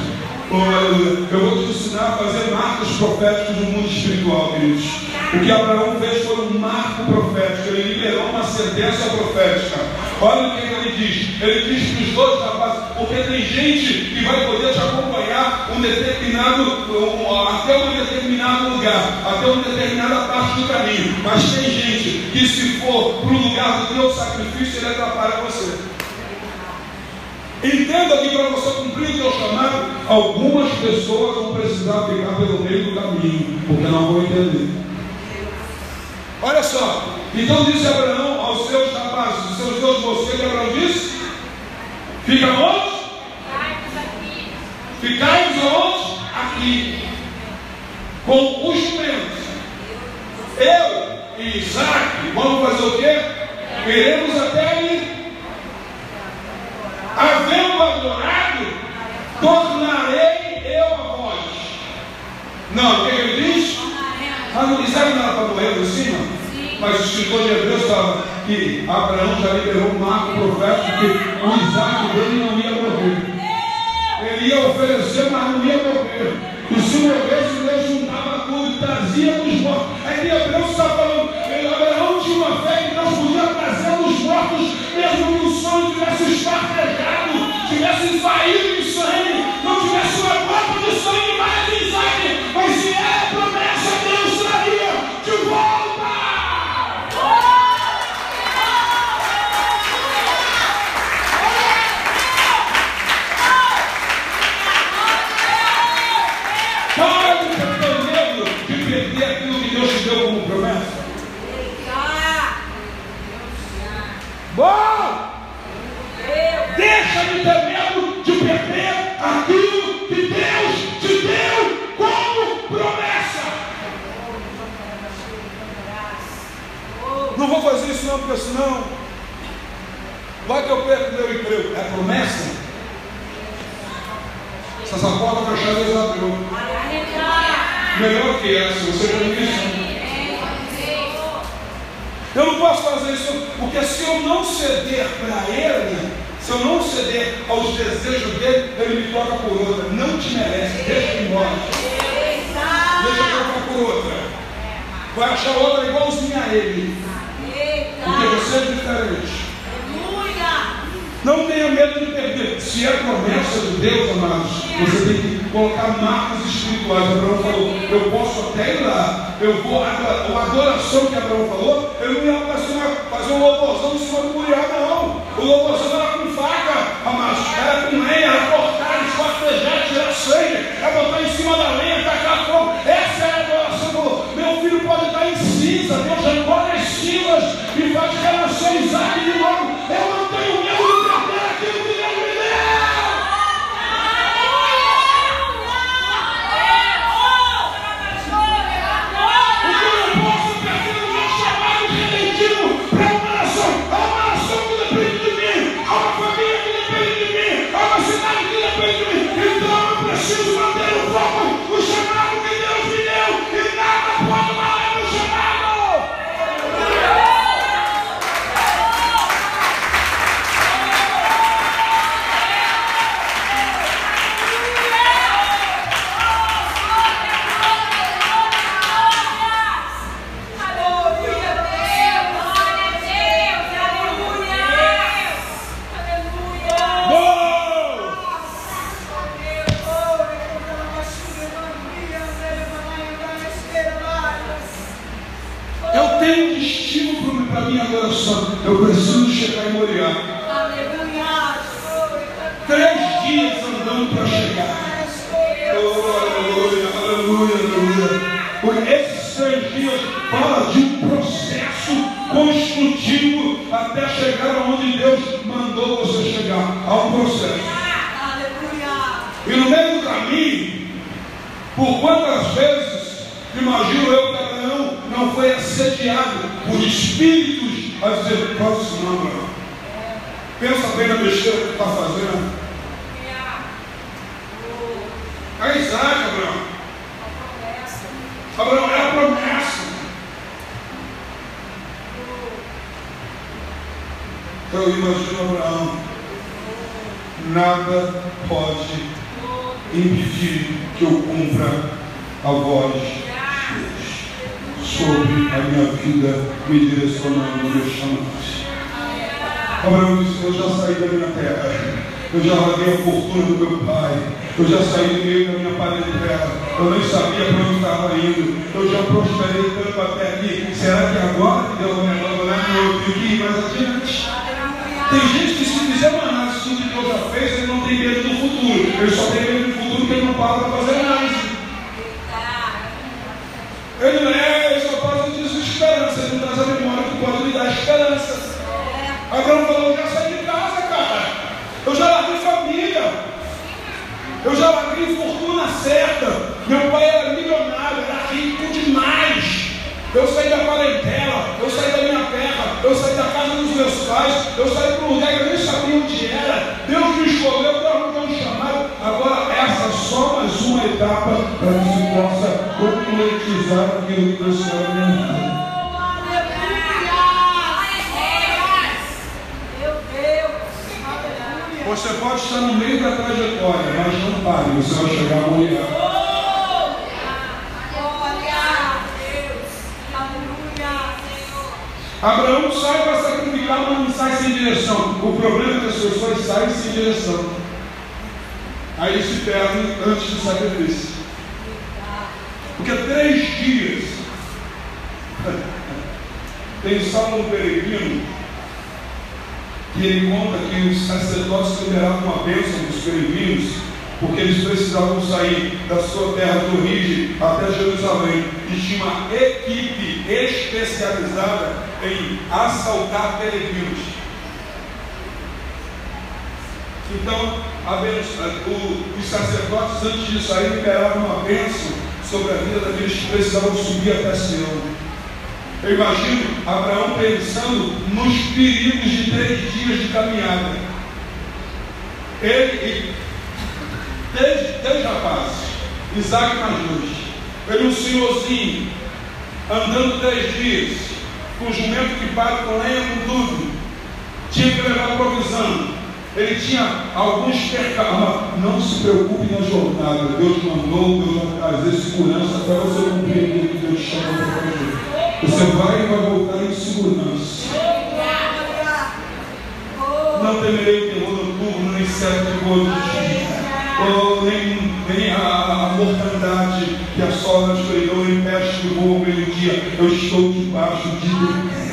Eu vou te ensinar a fazer marcos proféticos no mundo espiritual, queridos. O que Abraão fez foi um marco profético, ele liberou uma sentença profética. Olha o que ele diz. Ele diz para os dois rapazes, porque tem gente que vai poder te acompanhar um determinado, um, até um determinado lugar, até uma determinada parte do caminho. Mas tem gente que se for para o lugar do teu sacrifício, ele atrapalha você. Entenda que para você cumprir o seu chamado, algumas pessoas vão precisar ficar pelo meio do caminho, porque não vão entender. Olha só, então disse Abraão aos seus rapazes, aos seus dois que Abraão disse? Fica onde? Ficai-vos aonde? Aqui. Com os jumentos. Eu e Isaac, vamos fazer o quê? Iremos até ali havendo adorado, tornarei eu a vós. Não, o que ele diz? Ah, não disseram nada para morrer por cima? Mas o escritor de Hebreus fala que Abraão já liberou um marco profético que o Isaac dele não ia morrer. Ele ia oferecer, mas não ia morrer. E se morresse, Deus juntava tudo trazia os mortos. Aí Hebreus está falando, Abraão tinha uma fé que Deus podia trazer os mortos, mesmo que o sonho tivesse espartejado, tivesse saído de sangue, não tivesse uma Bom! Deixa de ter medo de perder aquilo que Deus te deu como promessa. Não vou fazer isso não, porque senão vai que eu perco meu emprego. É promessa? Se essa porta fechada, Deus abriu. Melhor que essa, você tem isso? Eu não posso fazer isso, porque se eu não ceder para ele, se eu não ceder aos desejos dele, ele me troca por outra. Não te merece, deixa ele embora. Deixa eu trocar por outra. Vai achar outra igualzinha a ele. Porque você é diferente. Não tenha medo de perder. Se é promessa de Deus, amados, você tem que colocar marcos espirituais. Abraão falou: Eu posso até ir lá. Eu vou. A adoração que Abraão falou, eu não ia fazer um louvorzão em cima do Muriel, não. O louvorzão era com faca, amados. Era com lenha, era cortar, não tem medo do futuro. Ele só tem medo do futuro porque ele não para para fazer análise. Ele não é, ele só faz a desesperança. Ele não traz a memória que pode lhe dar esperança. Abraão falou, eu já saí de casa, cara. Eu já larguei família. Eu já larguei fortuna certa. Meu pai era milionário, era rico demais. Eu saí da parentela, eu saí da minha eu saí da casa dos meus pais, eu saí para um lugar que eu nem sabia onde era. Deus me escolheu, Deus me deu um chamado. Agora, essa é só mais uma etapa para que se possa concretizar aquilo que Deus quer na minha vida. Você pode estar no meio da trajetória, mas não pare, você vai chegar a mulher. Abraão sai para sacrificar, mas não sai sem direção. O problema é que as pessoas saem sem direção. Aí se perdem antes do sacrifício. Porque três dias. Tem o Salmo Peregrino que ele conta que os sacerdotes liberavam uma bênção dos peregrinos, porque eles precisavam sair da sua terra de origem até Jerusalém, e tinha uma equipe especializada em assaltar peregrinos. Então, bênção, o, os sacerdotes, antes de sair, liberavam uma bênção sobre a vida daqueles que precisavam subir até Senhor. Eu imagino Abraão pensando nos perigos de três dias de caminhada. Ele três, três rapazes, Isaac mais dois. Ele um senhorzinho, andando três dias, com jumento que paga com lenha, com tudo. Tinha que levar provisão. Ele tinha alguns percalços. Não se preocupe na jornada. Deus mandou, Deus vai trazer segurança para você cumprir aquilo que Deus chama para fazer. Você vai e vai voltar em segurança. Não temerei o terror noturno, nem certo de dia. Oh, nem, nem a, mortandade que a escuridão, nem peste que voa meio-dia. Eu estou debaixo de Deus.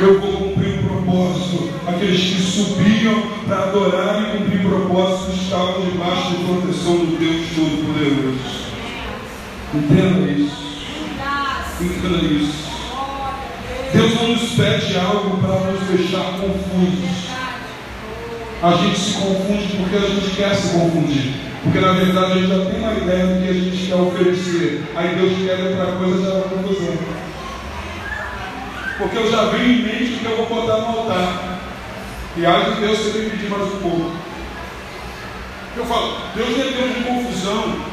Eu vou cumprir o propósito. Aqueles que subiam para adorar e cumprir propósito estavam debaixo de proteção do Deus Todo-Poderoso. Entenda isso. Entenda isso. Deus não nos pede algo para nos deixar confusos. A gente se confunde porque a gente quer se confundir. Porque na verdade a gente já tem uma ideia do que a gente quer oferecer. Aí Deus quer outra coisa já vai confusão. Porque eu já venho em mente o que eu vou botar no altar. E aí Deus você me pedir mais um pouco. Eu falo, Deus não é Deus de confusão.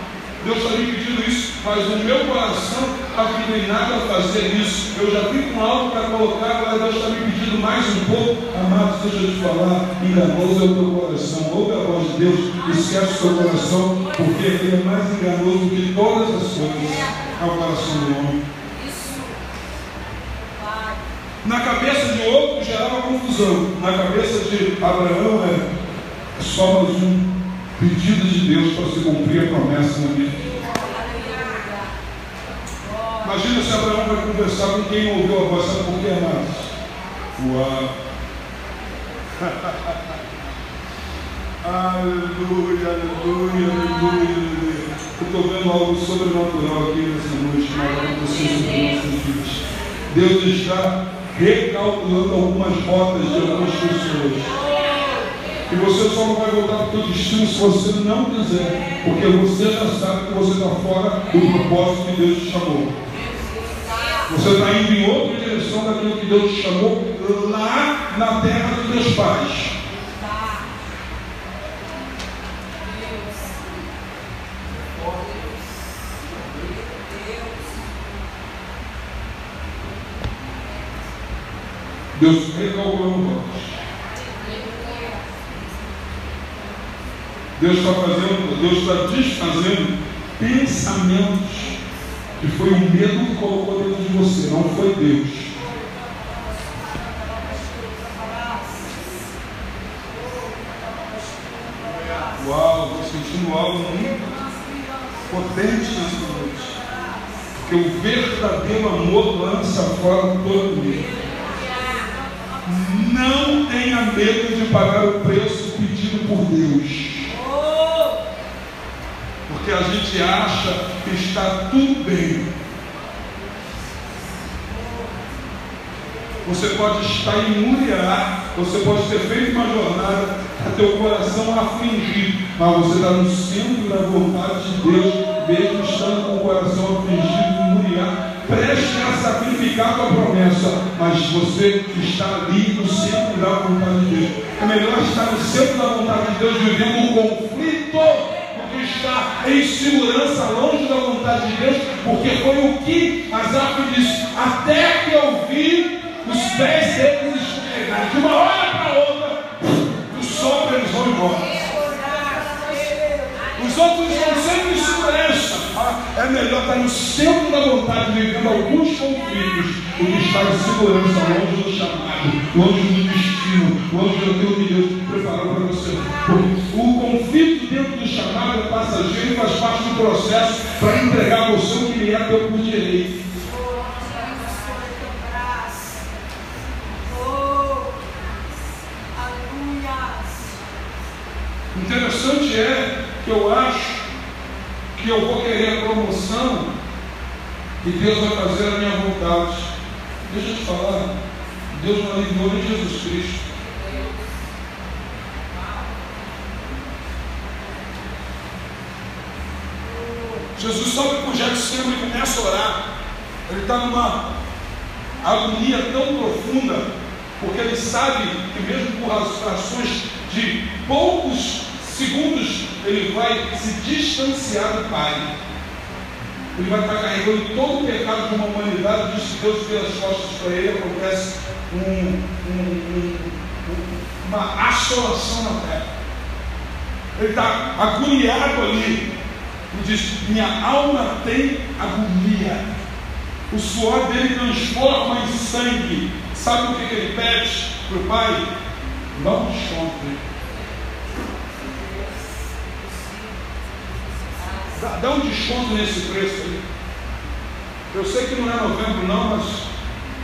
Deus está me pedindo isso, mas o meu coração está nada a fazer isso. Eu já fico com algo para colocar, mas Deus está me pedindo mais um pouco. Amado, deixa eu te falar, enganoso é o teu coração. Ouve a voz de Deus, esquece o seu coração, porque ele é mais enganoso que todas as coisas ao coração do homem. Na cabeça de outro gerava confusão. Na cabeça de Abraão é só mais um pedido de Deus para se cumprir a promessa na minha vida. Imagina se Abraão vai conversar com quem ouviu a voz, sabe por quê, amados? Uau! aleluia, aleluia, aleluia, estou vendo algo sobrenatural aqui nessa noite, vocês. Deus está recalculando algumas rotas de algumas pessoas. E você só não vai voltar para o seu destino se você não quiser. Porque você já sabe que você está fora do propósito que Deus te chamou. Você está indo em outra direção daquilo que Deus te chamou lá na terra dos teus pais. Deus recalculou nós. Deus está fazendo, Deus está desfazendo pensamentos que foi o medo que colocou dentro de você, não foi Deus. Uau, estou sentindo algo muito potente nessa noite. Porque o verdadeiro amor lança fora todo medo. Não tenha medo de pagar o preço pedido por Deus. Porque a gente acha que está tudo bem. Você pode estar em Muriá, você pode ter feito uma jornada a teu coração afligido, mas você está no centro da vontade de Deus, mesmo estando com o coração afligido Muriá, preste a sacrificar a tua promessa, mas você está ali no centro da vontade de Deus. É melhor estar no centro da vontade de Deus, vivendo um conflito está em segurança, longe da vontade de Deus, porque foi o que Asaf disse: até que eu vi os pés deles escorregarem. De uma hora para outra, o sol eles vão embora. Os outros estão sempre em segurança. É melhor estar no centro da vontade, vivendo alguns conflitos, do que estar em segurança, longe do chamado, longe do destino, longe daquilo que Deus preparou é passageiro faz parte do processo para entregar a você o que lhe é teu por direito. Interessante é que eu acho que eu vou querer a promoção e Deus vai fazer a minha vontade. Deixa eu te falar, Deus não aliviou nem Jesus Cristo. Jesus sobe para o Getsemane e começa a orar. Ele está numa agonia tão profunda, porque ele sabe que mesmo por razões de poucos segundos, ele vai se distanciar do Pai. Ele vai estar carregando todo o pecado de uma humanidade, diz que Deus vê as costas para ele, acontece um, um, um, uma assolação na terra. Ele está agoniado ali. E diz: Minha alma tem agonia. O suor dele transforma em sangue. Sabe o que, que ele pede para o pai? Dá um. Dá, dá um desconto nesse preço aí. Eu sei que não é novembro não, mas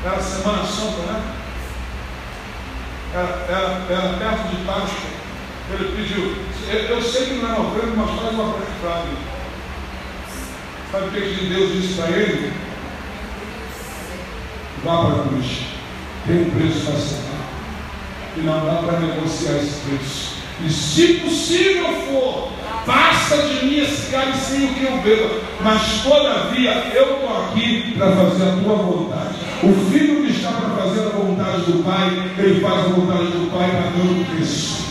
é a Semana Santa, né? Era, é, era, é, era perto de Páscoa. Ele pediu, eu, sei que não é novembro, mas faz uma praticada. Sabe o que Deus disse para ele? Vá para a cruz. Tem um preço para ser E não dá para negociar esse preço. E se possível for, Passa de mim esse o que eu beba, mas todavia eu estou aqui para fazer a tua vontade. O filho que está para fazer a vontade do Pai, ele faz a vontade do Pai pagando o preço.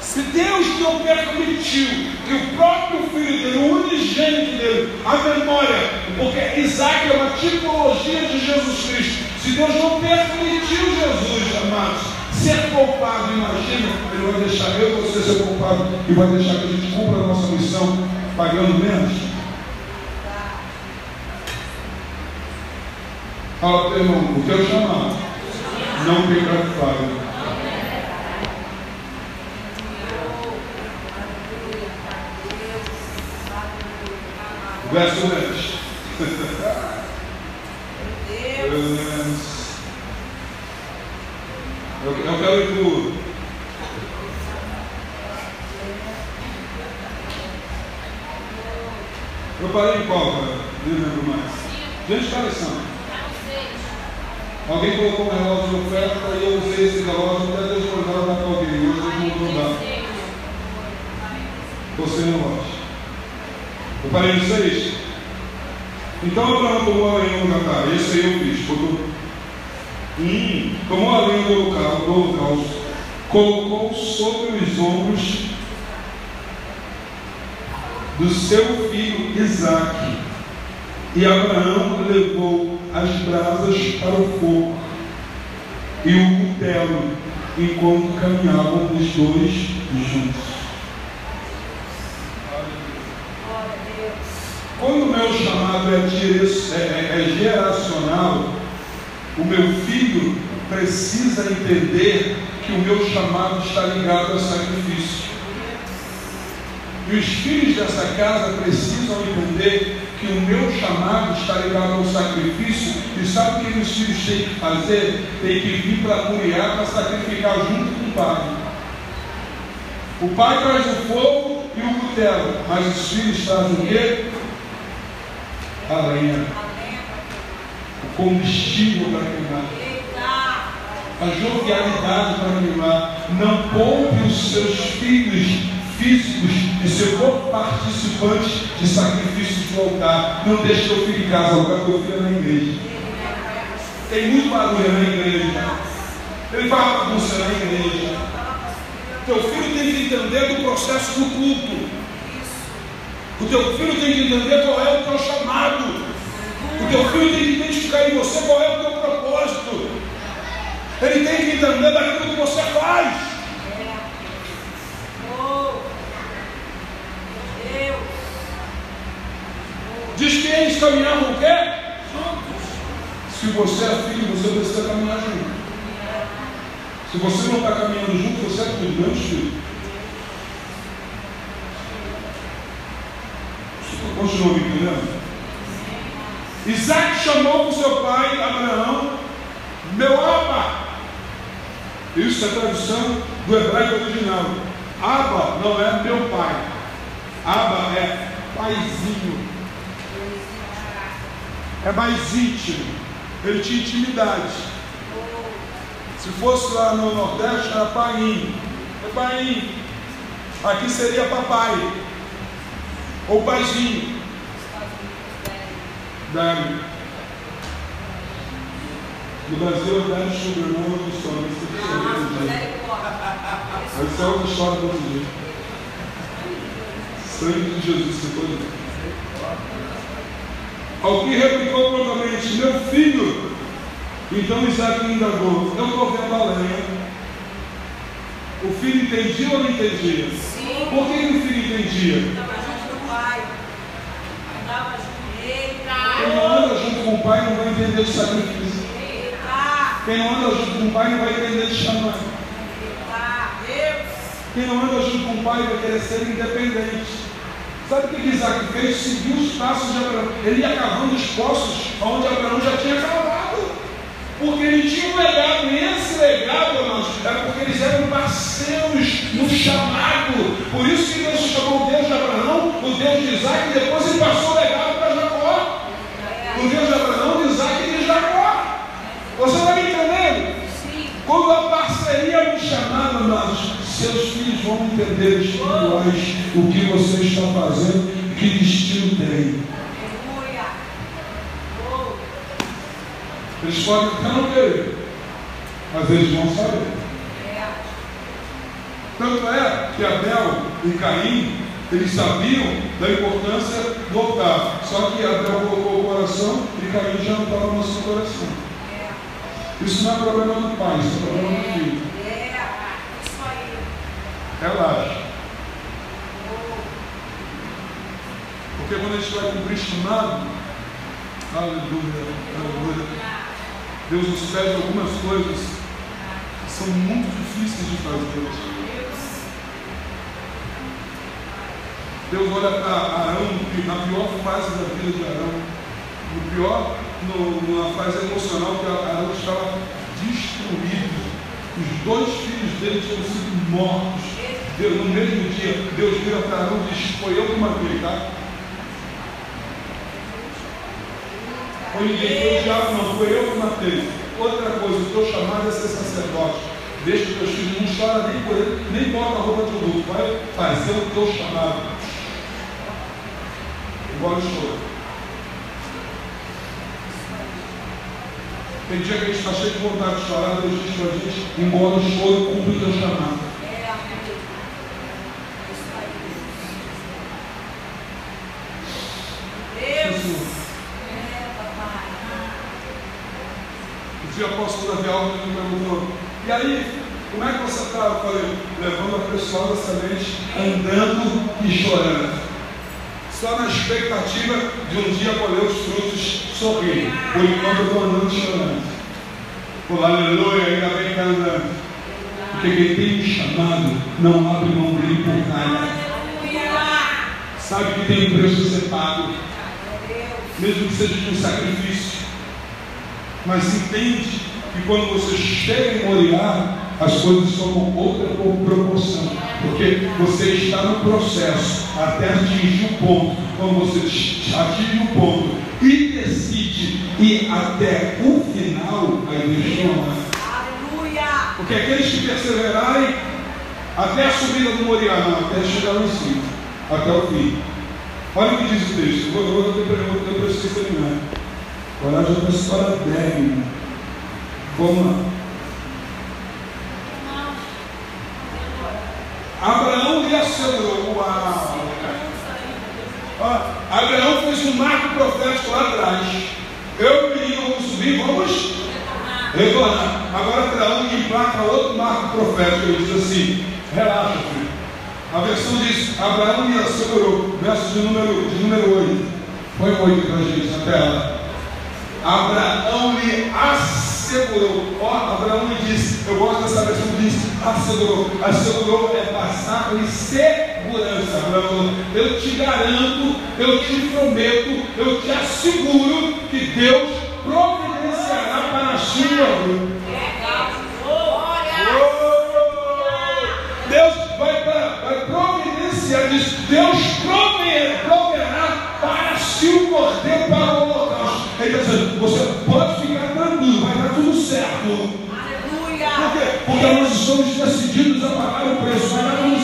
Se Deus não permitiu que o próprio filho dele, o unigênito dele, a memória, porque Isaac é uma tipologia de Jesus Cristo. Se Deus não permitiu Jesus, amados, ser poupado, imagina, ele vai deixar eu e você ser poupado e vai deixar que a gente cumpra a nossa missão pagando menos. Fala irmão, o teu chamado não tem para Verso 10. Eu, eu quero ir pro. Eu parei em qual, cara? Não lembro mais. Gente, quais são? Alguém colocou um relógio de oferta e eu usei esse relógio até Deus mandar dar para alguém. Hoje Deus não dá. Você não gosta. Eu parei no 6. Então Abraão tomou a lenha no altar. Esse aí eu fiz. Botou. Hum, tomou a lenha do holocausto, colocou sobre os ombros do seu filho Isaque. E Abraão levou as brasas para o fogo e o cutelo, enquanto caminhavam os dois juntos. Quando o meu chamado é, é, é, é geracional, o meu filho precisa entender que o meu chamado está ligado ao sacrifício. E os filhos dessa casa precisam entender que o meu chamado está ligado ao sacrifício. E sabe o que os filhos têm que fazer? Tem que vir para Curiá para sacrificar junto com o pai. O pai traz o fogo e o cutelo, mas os filhos trazem o quê? A lenha. O combustível para queimar. A jovialidade para queimar. Não poupe os seus filhos físicos de ser participante de sacrifícios de altar. Não deixe teu filho em casa, alugar teu filho na igreja. Tem muito barulho na igreja. Ele fala bagunça na igreja. Teu filho tem que entender do processo do culto. O teu filho tem que entender qual é o teu chamado. O teu filho tem que identificar em você qual é o teu propósito. Ele tem que entender daquilo que você faz. Diz que eles caminhavam o quê? Se você é filho, você precisa caminhar junto. Se você não está caminhando junto, você é não é filho. Continua me entendendo? Isaac chamou o seu pai, Abraão, meu Abba. Isso é tradução do hebraico original. Abba não é meu pai. Abba é paizinho é mais íntimo, ele tinha intimidade. Se fosse lá no Nordeste, era painho. É. Aqui seria papai. Ou paizinho. Dário. No Brasil é Dário sobrenome do sonho. Essa é outra história do outro dia. Sangue de Jesus, você pode ao que replicou prontamente: Meu filho. Então Isaac indagou: Eu estou vendo a lenha. O filho entendia ou não entendia? Sim. Por que o filho entendia? Pai. Andava junto. Quem não anda junto com o pai não vai entender o sacrifício. Quem não anda junto com o pai não vai entender o chamado. Quem não anda junto com o pai vai querer ser independente. Sabe o que Isaac fez? Seguiu os passos de Abraão. Ele ia cavando os poços onde Abraão já tinha cavado. Porque ele tinha um legado, e esse legado, irmãos, era porque eles eram parceiros no chamado. Por isso que Deus chamou o Deus de Abraão, o Deus de Isaac, e depois ele passou o legado para Jacó. O Deus de Abraão, de Isaac e de Jacó. Você está me entendendo? Sim. Quando a parceria no chamado, irmãos, seus filhos vão entender espirituais o que você está fazendo que destino tem. Eles podem até não querer, mas eles vão saber. Tanto é que Abel e Caim, eles sabiam da importância do altar. Só que Abel colocou o coração e Caim já não estava no seu coração. Isso não é problema do pai, isso é problema do filho. Relaxa. Porque quando a gente vai cumprir chamado, aleluia, aleluia, Deus nos pede algumas coisas que são muito difíceis de fazer. Deus olha para Arão na pior fase da vida de Arão, no pior no- numa fase emocional que Arão estava destruído. Os dois filhos dele tinham sido mortos. Deus, no mesmo dia, Deus vira para Arão e diz: Foi eu que matei, tá? Foi ninguém, foi o diabo, não, foi eu que matei. Outra coisa, o teu chamado é ser sacerdote. Deixa os teus filhos, não chora nem por ele, nem bota a roupa de luto. Vai fazer o teu chamado. Igual o choro. Tem dia que a gente está cheio de vontade de chorar, Deus diz para a gente, embora o choro cumpra o teu chamado. Dia apóstolo Davi Alves me perguntou, e aí, como é que você está? Eu falei, levando a preciosa semente, andando e chorando. Só na expectativa de um dia colher os frutos sorrindo. Por enquanto eu estou andando chorando. Por aleluia, ainda bem que está. Porque quem tem um chamado não abre mão dele por nada. Sabe que tem um preço a ser pago, mesmo que seja de um sacrifício. Mas entende que quando você chega em Moriá, as coisas tomam outra proporção. Porque você está no processo até atingir o ponto. Quando você atinge o ponto e decide ir até o final, aí Deus toma. Aleluia. Porque aqueles que perseverarem até a subida do Moriá, não, até chegar lá em cima, até o fim. Olha o que diz o texto. Eu vou, eu vou, eu vou, eu preciso terminar. Coragem é uma história débil. Vamos lá. Abraão lhe assegurou. Uau! Abraão fez um marco profético lá atrás. Eu e o vamos subir, vamos retornar. Agora Abraão emplaca outro marco profético. Ele diz assim: relaxa, filho. A versão diz: Abraão lhe assegurou. Verso de número, de número 8. Põe 8 para a gente na tela. Abraão lhe assegurou. Ó, Abraão lhe disse, eu gosto dessa versão que diz assegurou. Assegurou é passar em segurança. Abraão eu te garanto, eu te prometo, eu te asseguro que Deus providenciará para a sua vida. Oh! Deus vai, pra- vai providenciar, diz, Deus prove- proverá para si o cordeiro para o holocausto. Ele está dizendo, você pode ficar tranquilo, vai dar tudo certo. Por quê? Porque nós estamos decididos a pagar o preço, vai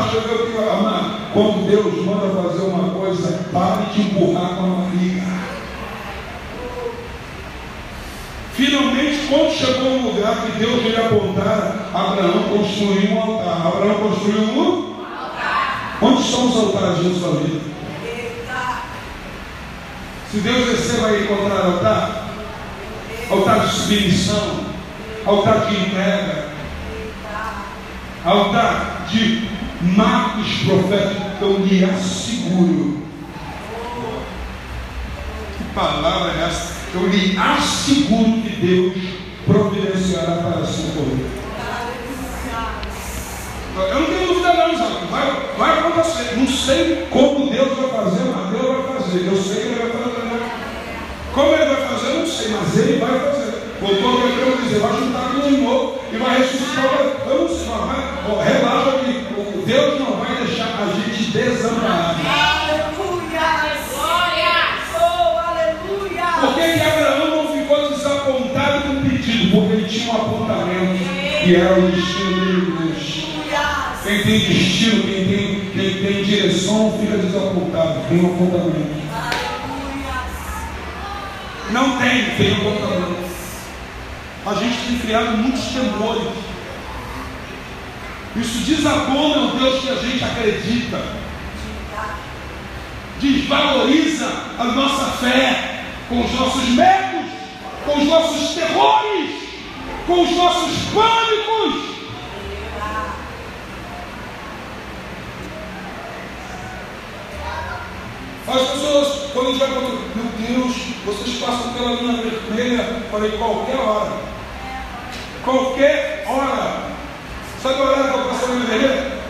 gente relaxa e vê o que amar. Quando Deus manda fazer uma coisa, pare de empurrar com a barriga. Finalmente, quando chegou no lugar que Deus lhe apontara, Abraão construiu um altar. Abraão construiu um altar. Onde estão os altares na sua vida? Se Deus descer, vai encontrar altar? Altar de submissão, altar de entrega, altar marcos proféticos. Eu lhe asseguro. Que palavra é essa? Eu lhe asseguro que Deus providenciará para socorrer. Eu não tenho dúvida não. Vai, vai acontecer. Não sei como Deus vai fazer, mas Deus vai fazer. Eu sei que Ele vai fazer. Como Ele vai fazer, eu não sei, mas Ele vai fazer. Voltou a dizer, vai juntar tudo de novo e vai ressuscitar. Eu não sei, mas vai. Relaxa Deus não vai deixar a gente desamparado. Aleluia! Glória! Oh, aleluia! Por que, que Abraão não ficou desapontado com o pedido? Porque ele tinha um apontamento e era o destino dele, Deus. Quem tem destino, quem tem, quem tem direção, fica desapontado. Tem um apontamento. Não tem, tem um apontamento. A gente tem criado muitos temores. Desabona o Deus que a gente acredita. Desvaloriza a nossa fé com os nossos medos, com os nossos terrores, com os nossos pânicos. As pessoas, quando vai para meu Deus, vocês passam pela linha vermelha, falei, qualquer hora. Qualquer hora. Sabe a hora que eu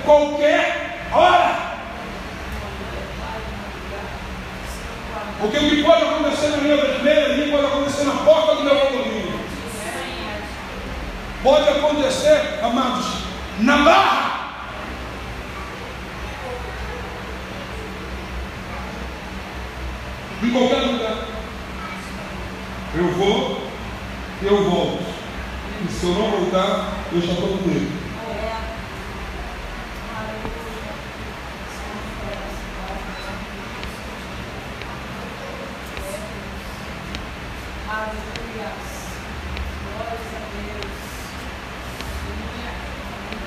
Qualquer hora. Porque o que pode acontecer na linha vermelha, ali pode acontecer na porta do meu condomínio. Pode acontecer, amados, na barra. em qualquer lugar. Eu vou eu volto. E se eu não voltar, eu já estou com ele.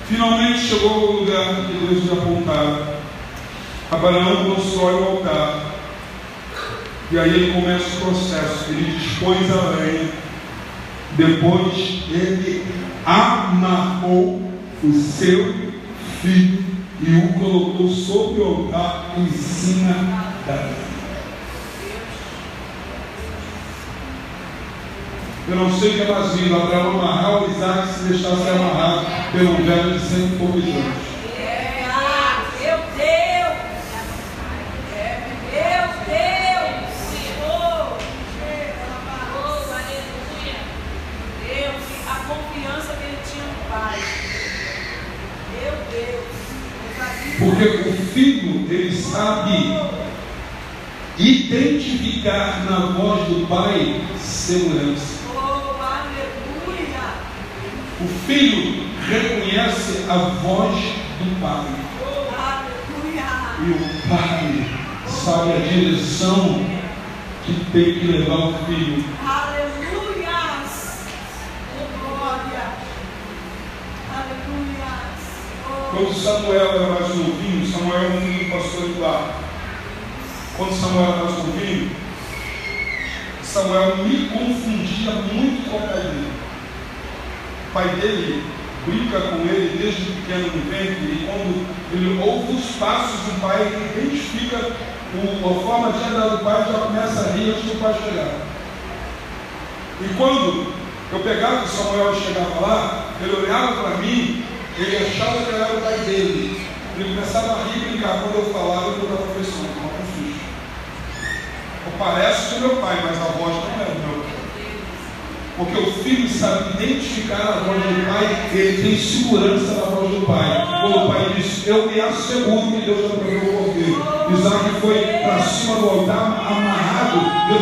Finalmente chegou ao lugar que Deus lhe apontara. Abraão constrói o altar e aí ele começa o processo. Ele dispôs a lenha. Depois ele amarrou o seu filho e o colocou sobre o altar em cima da lenha. Eu não sei o que é vazio, Abraão amarrar o Isaac se deixasse amarrado pelo velho de cento e poucos anos. Porque o filho, ele sabe identificar na voz do pai segurança. O filho reconhece a voz do pai. E o pai sabe a direção que tem que levar o filho. Quando Samuel era mais novinho, Samuel era um do pastor Eduardo. Quando Samuel era mais novinho, Samuel me confundia muito com pai dele. O pai dele brinca com ele desde pequeno no ventre, e quando ele ouve os passos do pai, ele identifica o, a forma de andar do pai já começa a rir antes do pai chegar. E quando eu pegava o Samuel e chegava lá, ele olhava para mim ele achava que era o pai dele. Ele começava a rir e brincar quando eu falava e eu estava pensando, não confuso. Parece com meu pai, mas a voz não é o meu. Porque o filho sabe identificar a voz do pai, ele tem segurança na voz do pai. Quando o pai disse, eu me asseguro que Deus vai prover o cordeiro. Isaac foi para cima do altar amarrado. Deus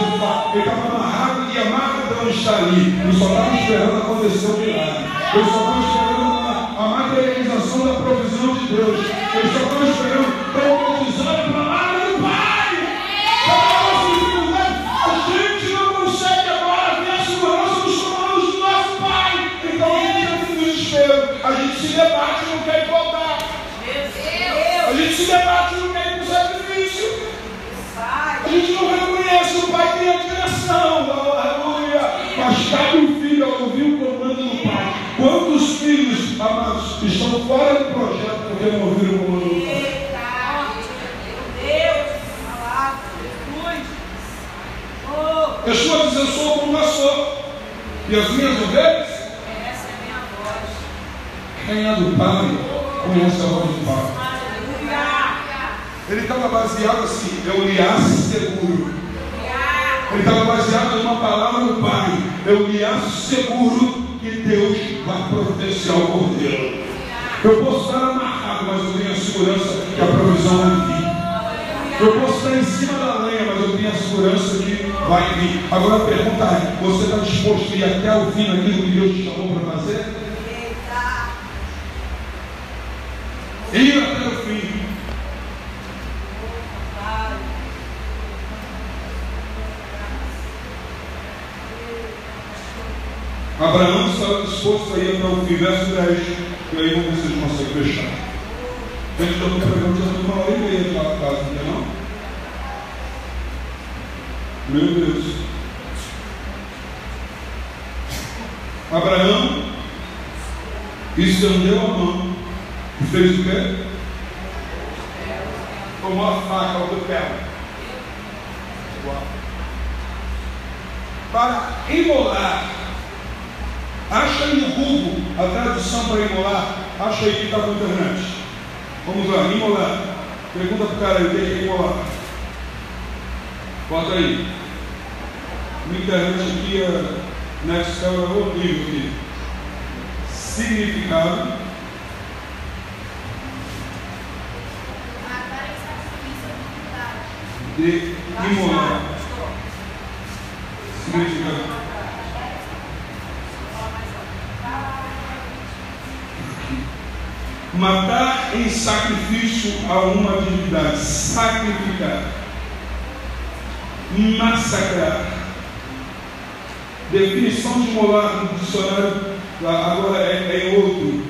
ele estava amarrado e a marca está ali. Ele só estava esperando acontecer o milagre. Ele só estava esperando a, a materialização da provisão de Deus. Ele só estava esperando profetizar para lá. A gente se debate não quer ir para o sacrifício. A gente não reconhece o pai tem a direção. Aleluia. Mas cabe o filho a ouvir o comando do pai. Quantos filhos, amados, estão fora do projeto porque não ouviram o comando do pai? Yeshua diz, eu sou como pastor. E as minhas ovelhas quem é do Pai conhece a voz do Pai. Ele estava baseado assim, eu lhe asseguro. Ele estava baseado numa palavra do Pai. Eu lhe asseguro que Deus vai providenciar o cordeiro. Eu posso estar amarrado, mas eu tenho a segurança que a provisão vai vir. Eu posso estar em cima da lenha, mas eu tenho a segurança que vai vir. Agora a pergunta é: você está disposto a ir até o fim daquilo que Deus te chamou para fazer? ir até o fim. Abraão estava disposto a ir até o fim, verso 10, e aí vamos ver se a gente consegue fechar. Gente, eu estou pregando já uma hora e meia lá na casa, não Meu Deus. Abraão estendeu a mão e fez o quê? Tomou a faca ao pé. Para imolar. Acha aí no Google a tradução para imolar. Acha aí está na internet. Vamos lá, imolar. Pergunta para o cara aí o que é imolar. Bota aí. Na internet aqui, a Nextel é horrível aqui. Significado de imolar. Significa. Matar em sacrifício a uma divindade. Sacrificar. Massacrar. Definição de molar no dicionário agora é, é outro.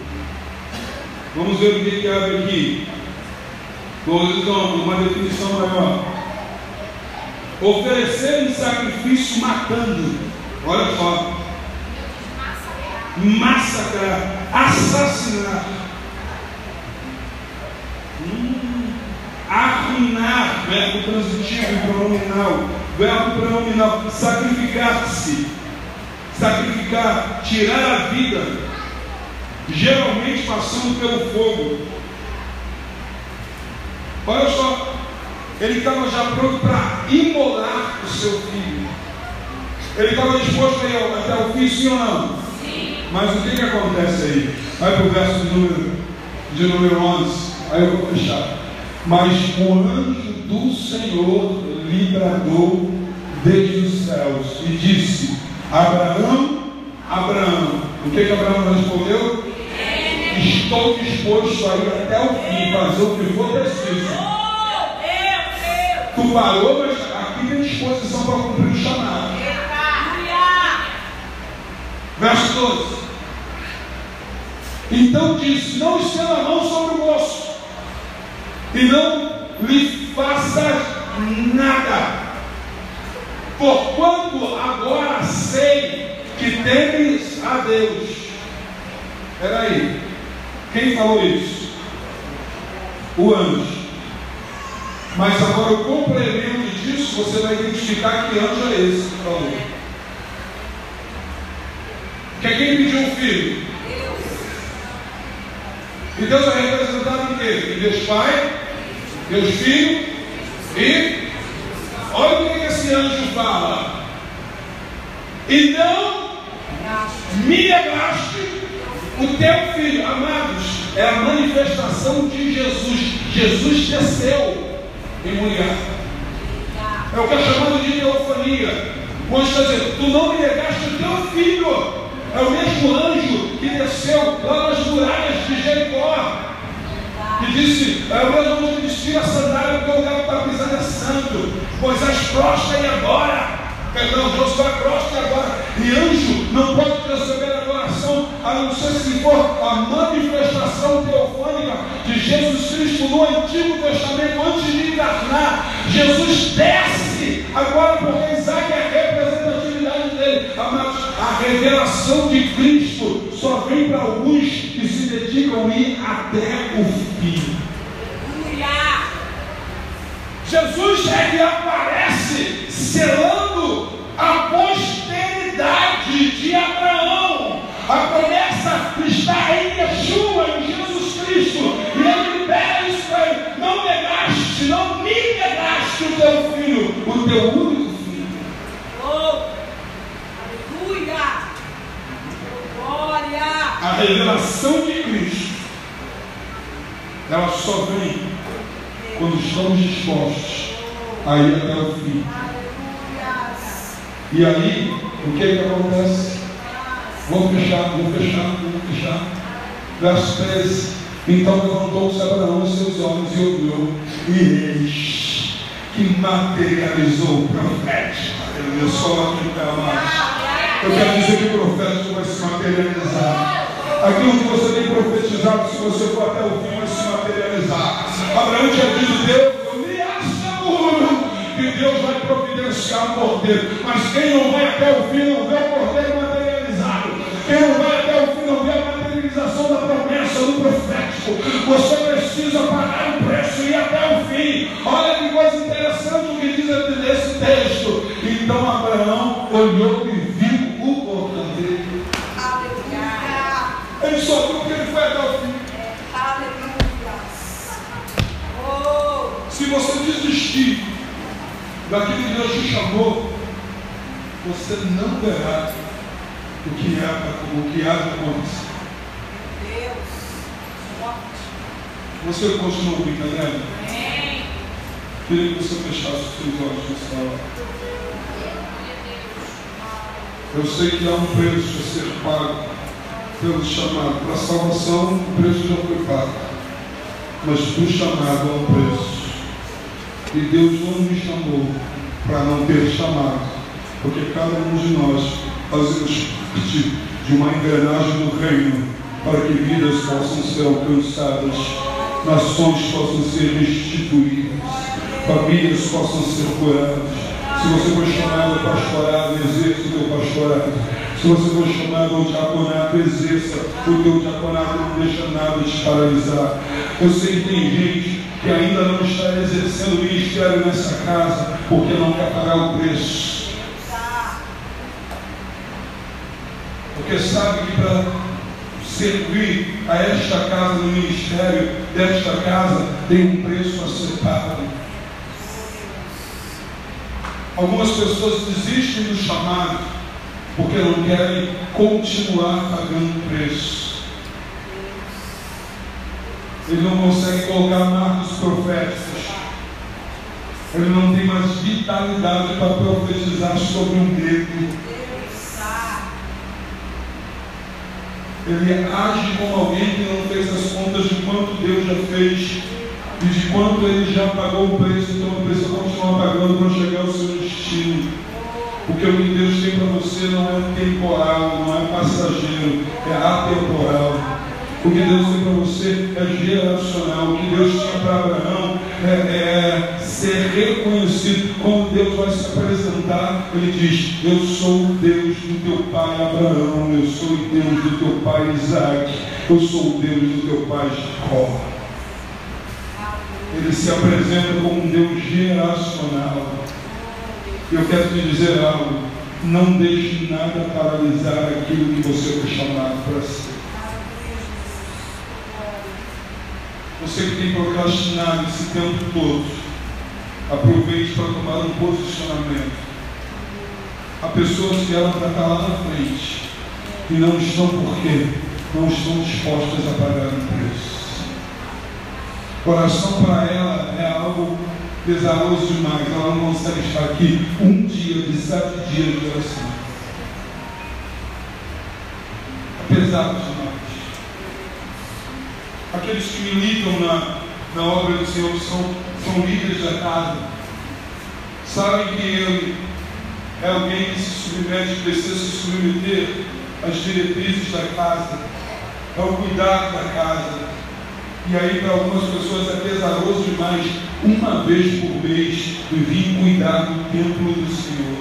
Vamos ver o que, que abre aqui. Vamos uma definição maior oferecer um sacrifício matando. Olha só. Massacrar, assassinar, arruinar, verbo transitivo pronominal, verbo pronominal, sacrificar-se, sacrificar, tirar a vida, geralmente passando pelo fogo. Olha só, ele estava já pronto para imolar o seu filho. Ele estava disposto a ir até o fim, sim ou não? Sim. Mas o que, que acontece aí? Vai para o verso de número, de número 11. Aí eu vou fechar. Mas o anjo do Senhor lhe bradou desde os céus e disse: Abraão, Abraão. O que, que Abraão respondeu? Estou disposto a ir até o fim, fazer o que for preciso Tu parou, mas aqui tem disposição para cumprir o chamado. Verso 12. Então disse: Não estenda a mão sobre o moço, e não lhe faça nada, porquanto agora sei que temes a Deus. Espera aí, quem falou isso? O anjo. Mas agora o complemento disso, você vai identificar que anjo é esse que falou. Que é quem pediu um filho? E Deus é representado em quê? Em Deus Pai, Deus Filho e olha o que esse anjo fala. E não me negaste o teu filho. Amados, é a manifestação de Jesus. Jesus desceu em Moriá. É o que é chamado de teofania. Quando está dizendo, tu não me negaste o teu filho. É o mesmo anjo que desceu lá nas muralhas de Jericó. E disse, é o mesmo anjo que tira a sandália porque o lugar que está pisando é santo. Moisés prostra e agora. Perdão, Josué prostra e agora. E anjo não pode receber adoração a não ser se for a manifestação teofânica de Jesus Cristo no Antigo Testamento, antes de encarnar. Jesus desce agora porque Isaac é revelação de Cristo só vem para alguns que se dedicam a ir até o fim. Jesus é que aparece selando a posteridade de Abraão. A promessa está em Yeshua, em Jesus Cristo. E ele libera isso para ele. Não negaste, não me negaste o teu filho, o teu único filho. Oh, aleluia! Glória! A revelação de Cristo, ela só vem quando estamos dispostos a ir até o fim. E aí, o que, é que acontece? Vamos fechar, vamos fechar, vamos fechar. Verso 13. Então levantou-se Abraão os seus olhos e olhou, e eis que materializou o profético. Aleluia, só aqui mais. Eu quero dizer que o profético vai se materializar. Aquilo que você tem profetizado, se você for até o fim, vai se materializar. Abraão tinha dito, Deus, eu me asseguro que Deus vai providenciar um cordeiro. Mas quem não vai até o fim não vê o cordeiro materializado. Quem não vai até o fim não vê a materialização da promessa do profético. Você precisa pagar o preço e ir até o fim. Olha que coisa interessante o que diz nesse texto. Então Abraão olhou e desistir daquilo que Deus te chamou, você não verá o que há, o que há de acontecer. Deus! Forte! Você continua me entendendo? Amém! Queria que você fechasse os seus olhos nessa hora. Eu sei que há um preço a ser pago pelo chamado. Para a salvação, o preço já foi pago. Mas do chamado há um preço. E Deus não me chamou para não ter chamado. Porque cada um de nós fazemos parte de uma engrenagem do reino para que vidas possam ser alcançadas, nações possam ser restituídas, famílias possam ser curadas. Se você foi chamado ao pastorado, exerça o teu pastorado. Se você foi chamado ao diaconato, exerça o teu diaconato, não deixa nada te paralisar. Eu sei que tem gente que ainda não está exercendo o ministério nessa casa porque não quer pagar o preço. Porque sabe que para servir a esta casa no ministério desta casa tem um preço a ser pago. Algumas pessoas desistem do chamado porque não querem continuar pagando o preço. Ele não consegue colocar marcos proféticos. Ele não tem mais vitalidade para profetizar sobre um medo. Ele age como alguém que não fez as contas de quanto Deus já fez e de quanto ele já pagou o preço, então precisa continuar pagando para chegar ao seu destino. Porque o que Deus tem para você não é temporal, não é passageiro, é atemporal. O que Deus tem para você é geracional. O que Deus tinha para Abraão é, é, ser reconhecido. Quando Deus vai se apresentar, Ele diz: Eu sou o Deus do teu pai Abraão, eu sou o Deus do teu pai Isaac, eu sou o Deus do teu pai Jacó. Ele se apresenta como um Deus geracional. Eu quero te dizer algo: não deixe nada paralisar aquilo que você foi chamado para ser. Você que tem procrastinado esse tempo todo, aproveite para tomar um posicionamento. Há pessoas que eram para estar lá na frente, e não estão porque não estão dispostas a pagar o preço. Oração para ela é algo pesaroso demais. Ela não consegue estar aqui um dia de sete dias de oração. Pesado demais. Aqueles que militam na, na obra do Senhor são, são líderes da casa. Sabem que ele é alguém que se submete, precisa se submeter às diretrizes da casa, ao cuidado da casa. E aí, para algumas pessoas, é pesaroso demais, uma vez por mês, vir cuidar do templo do Senhor.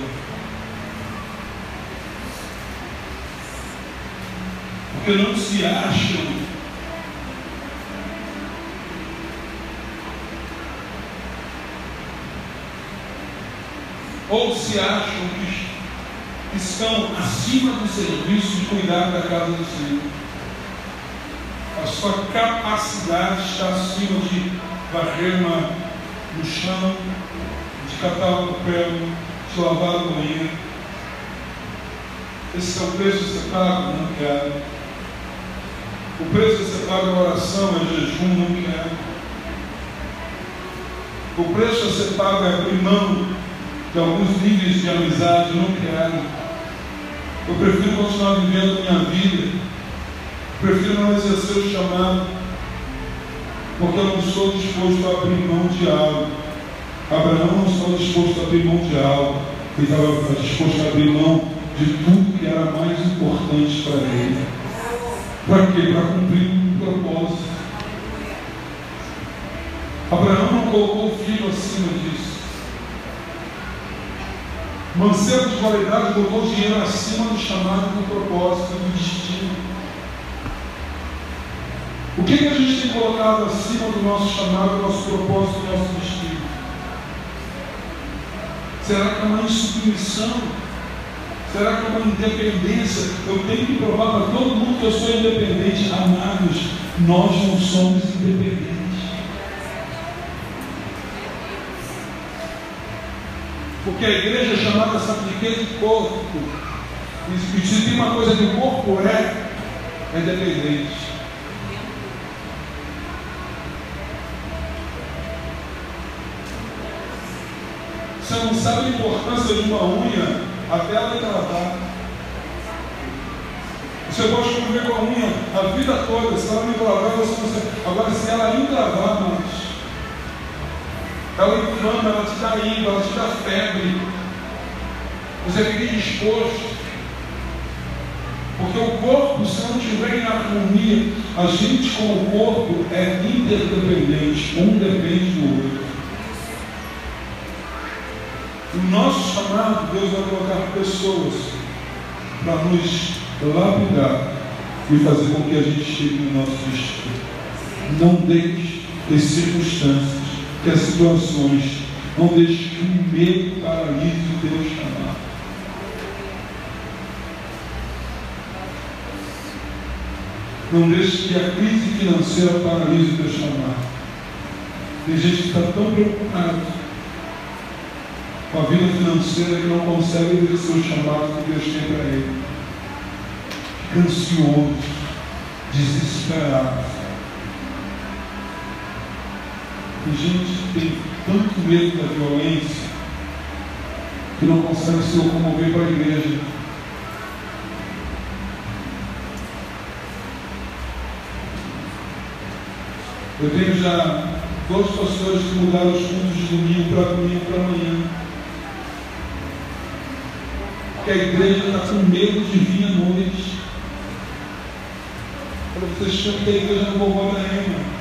Porque não se acham ou se acham que estão acima do serviço de cuidar da casa do Senhor. A sua capacidade está acima de varrer uma, no chão, de catar o papel, de lavar o banheiro. Esse é o preço a ser pago, não quero. O preço a ser pago é oração, é jejum, não quero. O preço a ser pago é abrir mão de alguns níveis de amizade, eu não quero. Eu prefiro continuar vivendo minha vida. Prefiro não exercer o chamado, porque eu não estou disposto a abrir mão de algo. Abraão não estava disposto a abrir mão de algo. Ele estava disposto a abrir mão de tudo que era mais importante para ele. Para quê? Para cumprir um propósito. Abraão não colocou o filho acima disso. Mancebo de qualidade botou dinheiro acima do chamado, do propósito, do destino. O que, que a gente tem colocado acima do nosso chamado, do nosso propósito, do nosso destino? Será que é uma insubmissão? Será que é uma independência? Eu tenho que provar para todo mundo que eu sou independente. Amados, nós não somos independentes. Porque a igreja é chamada, sabe de quê? De corpo. E se tem uma coisa que o corpo é, é dependente. Você não sabe a importância de uma unha até ela encravar. Você pode conviver com a unha a vida toda, se ela não encravar, você não sabe. Agora, se ela encravar, mas ela inflama, ela te dá ela te dá febre. Você fica indisposto. Porque o corpo, se não estiver em harmonia, a gente com o corpo é interdependente, um depende do outro. O nosso chamado, Deus vai colocar pessoas para nos lapidar e fazer com que a gente chegue no nosso destino. Não deixe as circunstâncias que as situações não deixem que o medo paralise o teu chamado. Não deixe que a crise financeira paralise o teu chamado. Tem gente que está tão preocupada com a vida financeira que não consegue exercer o chamado que Deus tem para ele. Fica ansioso, desesperado. Tem gente que tem tanto medo da violência que não consegue se locomover para a igreja. Eu tenho já dois pastores que mudaram os cultos de domingo para domingo para amanhã. Porque a igreja está com medo de vir à noite. Vocês acham que a igreja não vovó da Ema.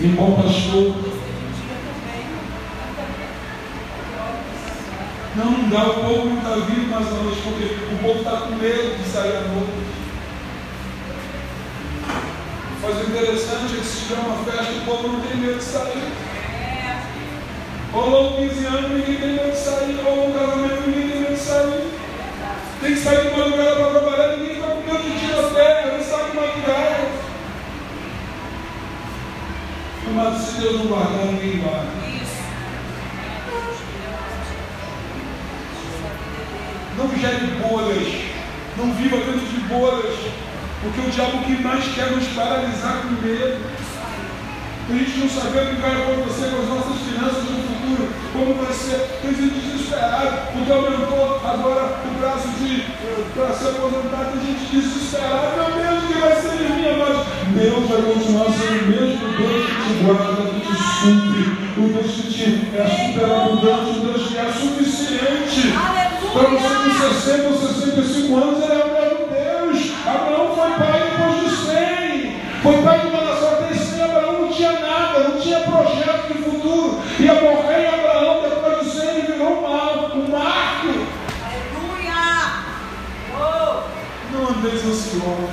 Irmão pastor. Não, não dá, o povo não está vindo mais à noite, porque o povo está com medo de sair à noite. Mas o interessante é que se tiver uma festa, o povo não tem medo de sair. Rolou 15 anos, ninguém tem medo de sair. Rolou um casamento, ninguém tem medo de sair. Tem que sair de madrugada para trabalhar, ninguém está com medo de tirar terra, não sabe madrugada. Mas se Deus não guardar, ninguém guarda. Não gere bolhas Não viva dentro de bolhas. Porque o diabo que mais quer nos paralisar com medo. A gente não saber o que vai acontecer com as nossas finanças no futuro, como vai ser. Tem gente desesperada, porque aumentou agora o prazo de para se aposentar, tem gente desesperada, meu Deus, que vai ser de mim agora? Deus vai continuar sendo o mesmo Deus que te guarda, que te supre, o Deus que te é superabundante, o Deus que é suficiente. Para você com 60 ou 65 anos, ele é o mesmo Deus. Abraão foi pai depois de 100. Foi pai de uma nação até 100. Abraão não tinha nada, não tinha projeto de futuro. Ia morrer em Abraão depois de 100 e virou um, um marco. Aleluia! Oh! Andeis ansiosos.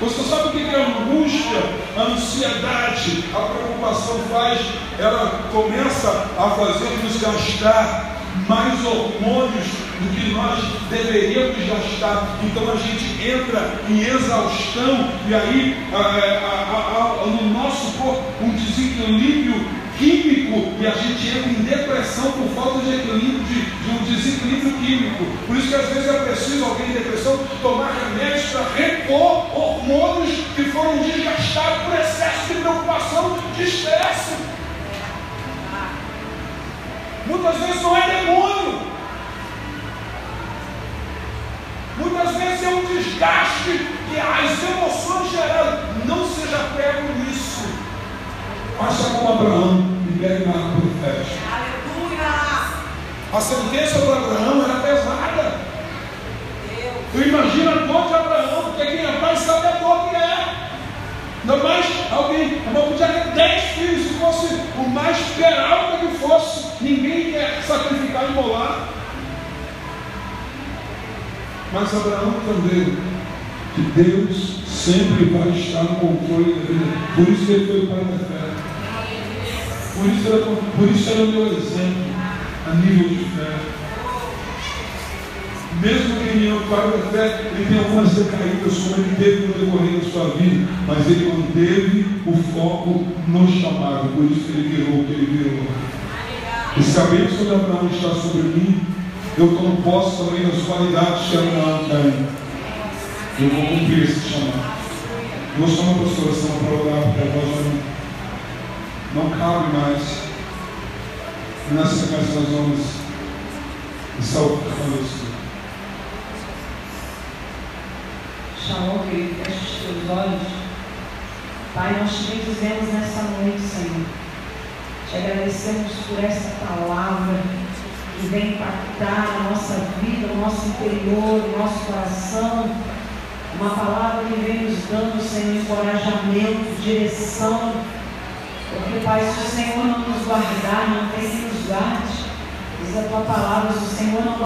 Você sabe o que é a angústia, a ansiedade, a preocupação faz? Ela começa a fazer-nos gastar mais hormônios do que nós deveríamos gastar. Então a gente entra em exaustão e aí a, a, a, no nosso corpo um desequilíbrio químico e a gente entra em depressão por falta de equilíbrio, de, de, um desequilíbrio químico. Por isso que às vezes é preciso alguém em depressão tomar remédios para repor hormônios que foram desgastados por excesso de preocupação, de estresse. Muitas vezes não é demônio. Muitas vezes é um desgaste que as emoções geram. Não seja pego nisso. Faça como Abraão e pegue na água profética. Aleluia! A sentença para Abraão era pesada. Tu imagina a dor de Abraão, porque quem é pai sabe a dor que é. Ainda mais alguém, não podia ter dez filhos, se fosse o mais peralta que fosse, ninguém quer sacrificar e molar. Mas Abraão entendeu que Deus sempre vai estar no controle da vida. Por isso ele foi o pai da fé. Por isso, era, por isso era o meu exemplo a nível de fé. Mesmo que ele é o pai da fé, ele tem algumas recaídas como ele teve no decorrer da sua vida, mas ele manteve o foco no chamado, por isso ele virou o que ele virou. E se a bênção de Abraão está sobre mim, eu tomo posse também das qualidades que Abraão tem. Eu vou cumprir esse chamado. Vou chamar a pastora para orar, porque a voz não, cabe mais. Nessa sequência nós vamos estar isso. Shalom, querido, feche os teus olhos. Pai, nós te bendizemos nessa noite, Senhor. Te agradecemos por essa palavra que vem impactar a nossa vida, o nosso interior, o nosso coração. Uma palavra que vem nos dando, Senhor, encorajamento, direção. Porque, Pai, se o Senhor não nos guardar, não tem que nos guarde. Diz a tua palavra, se o Senhor não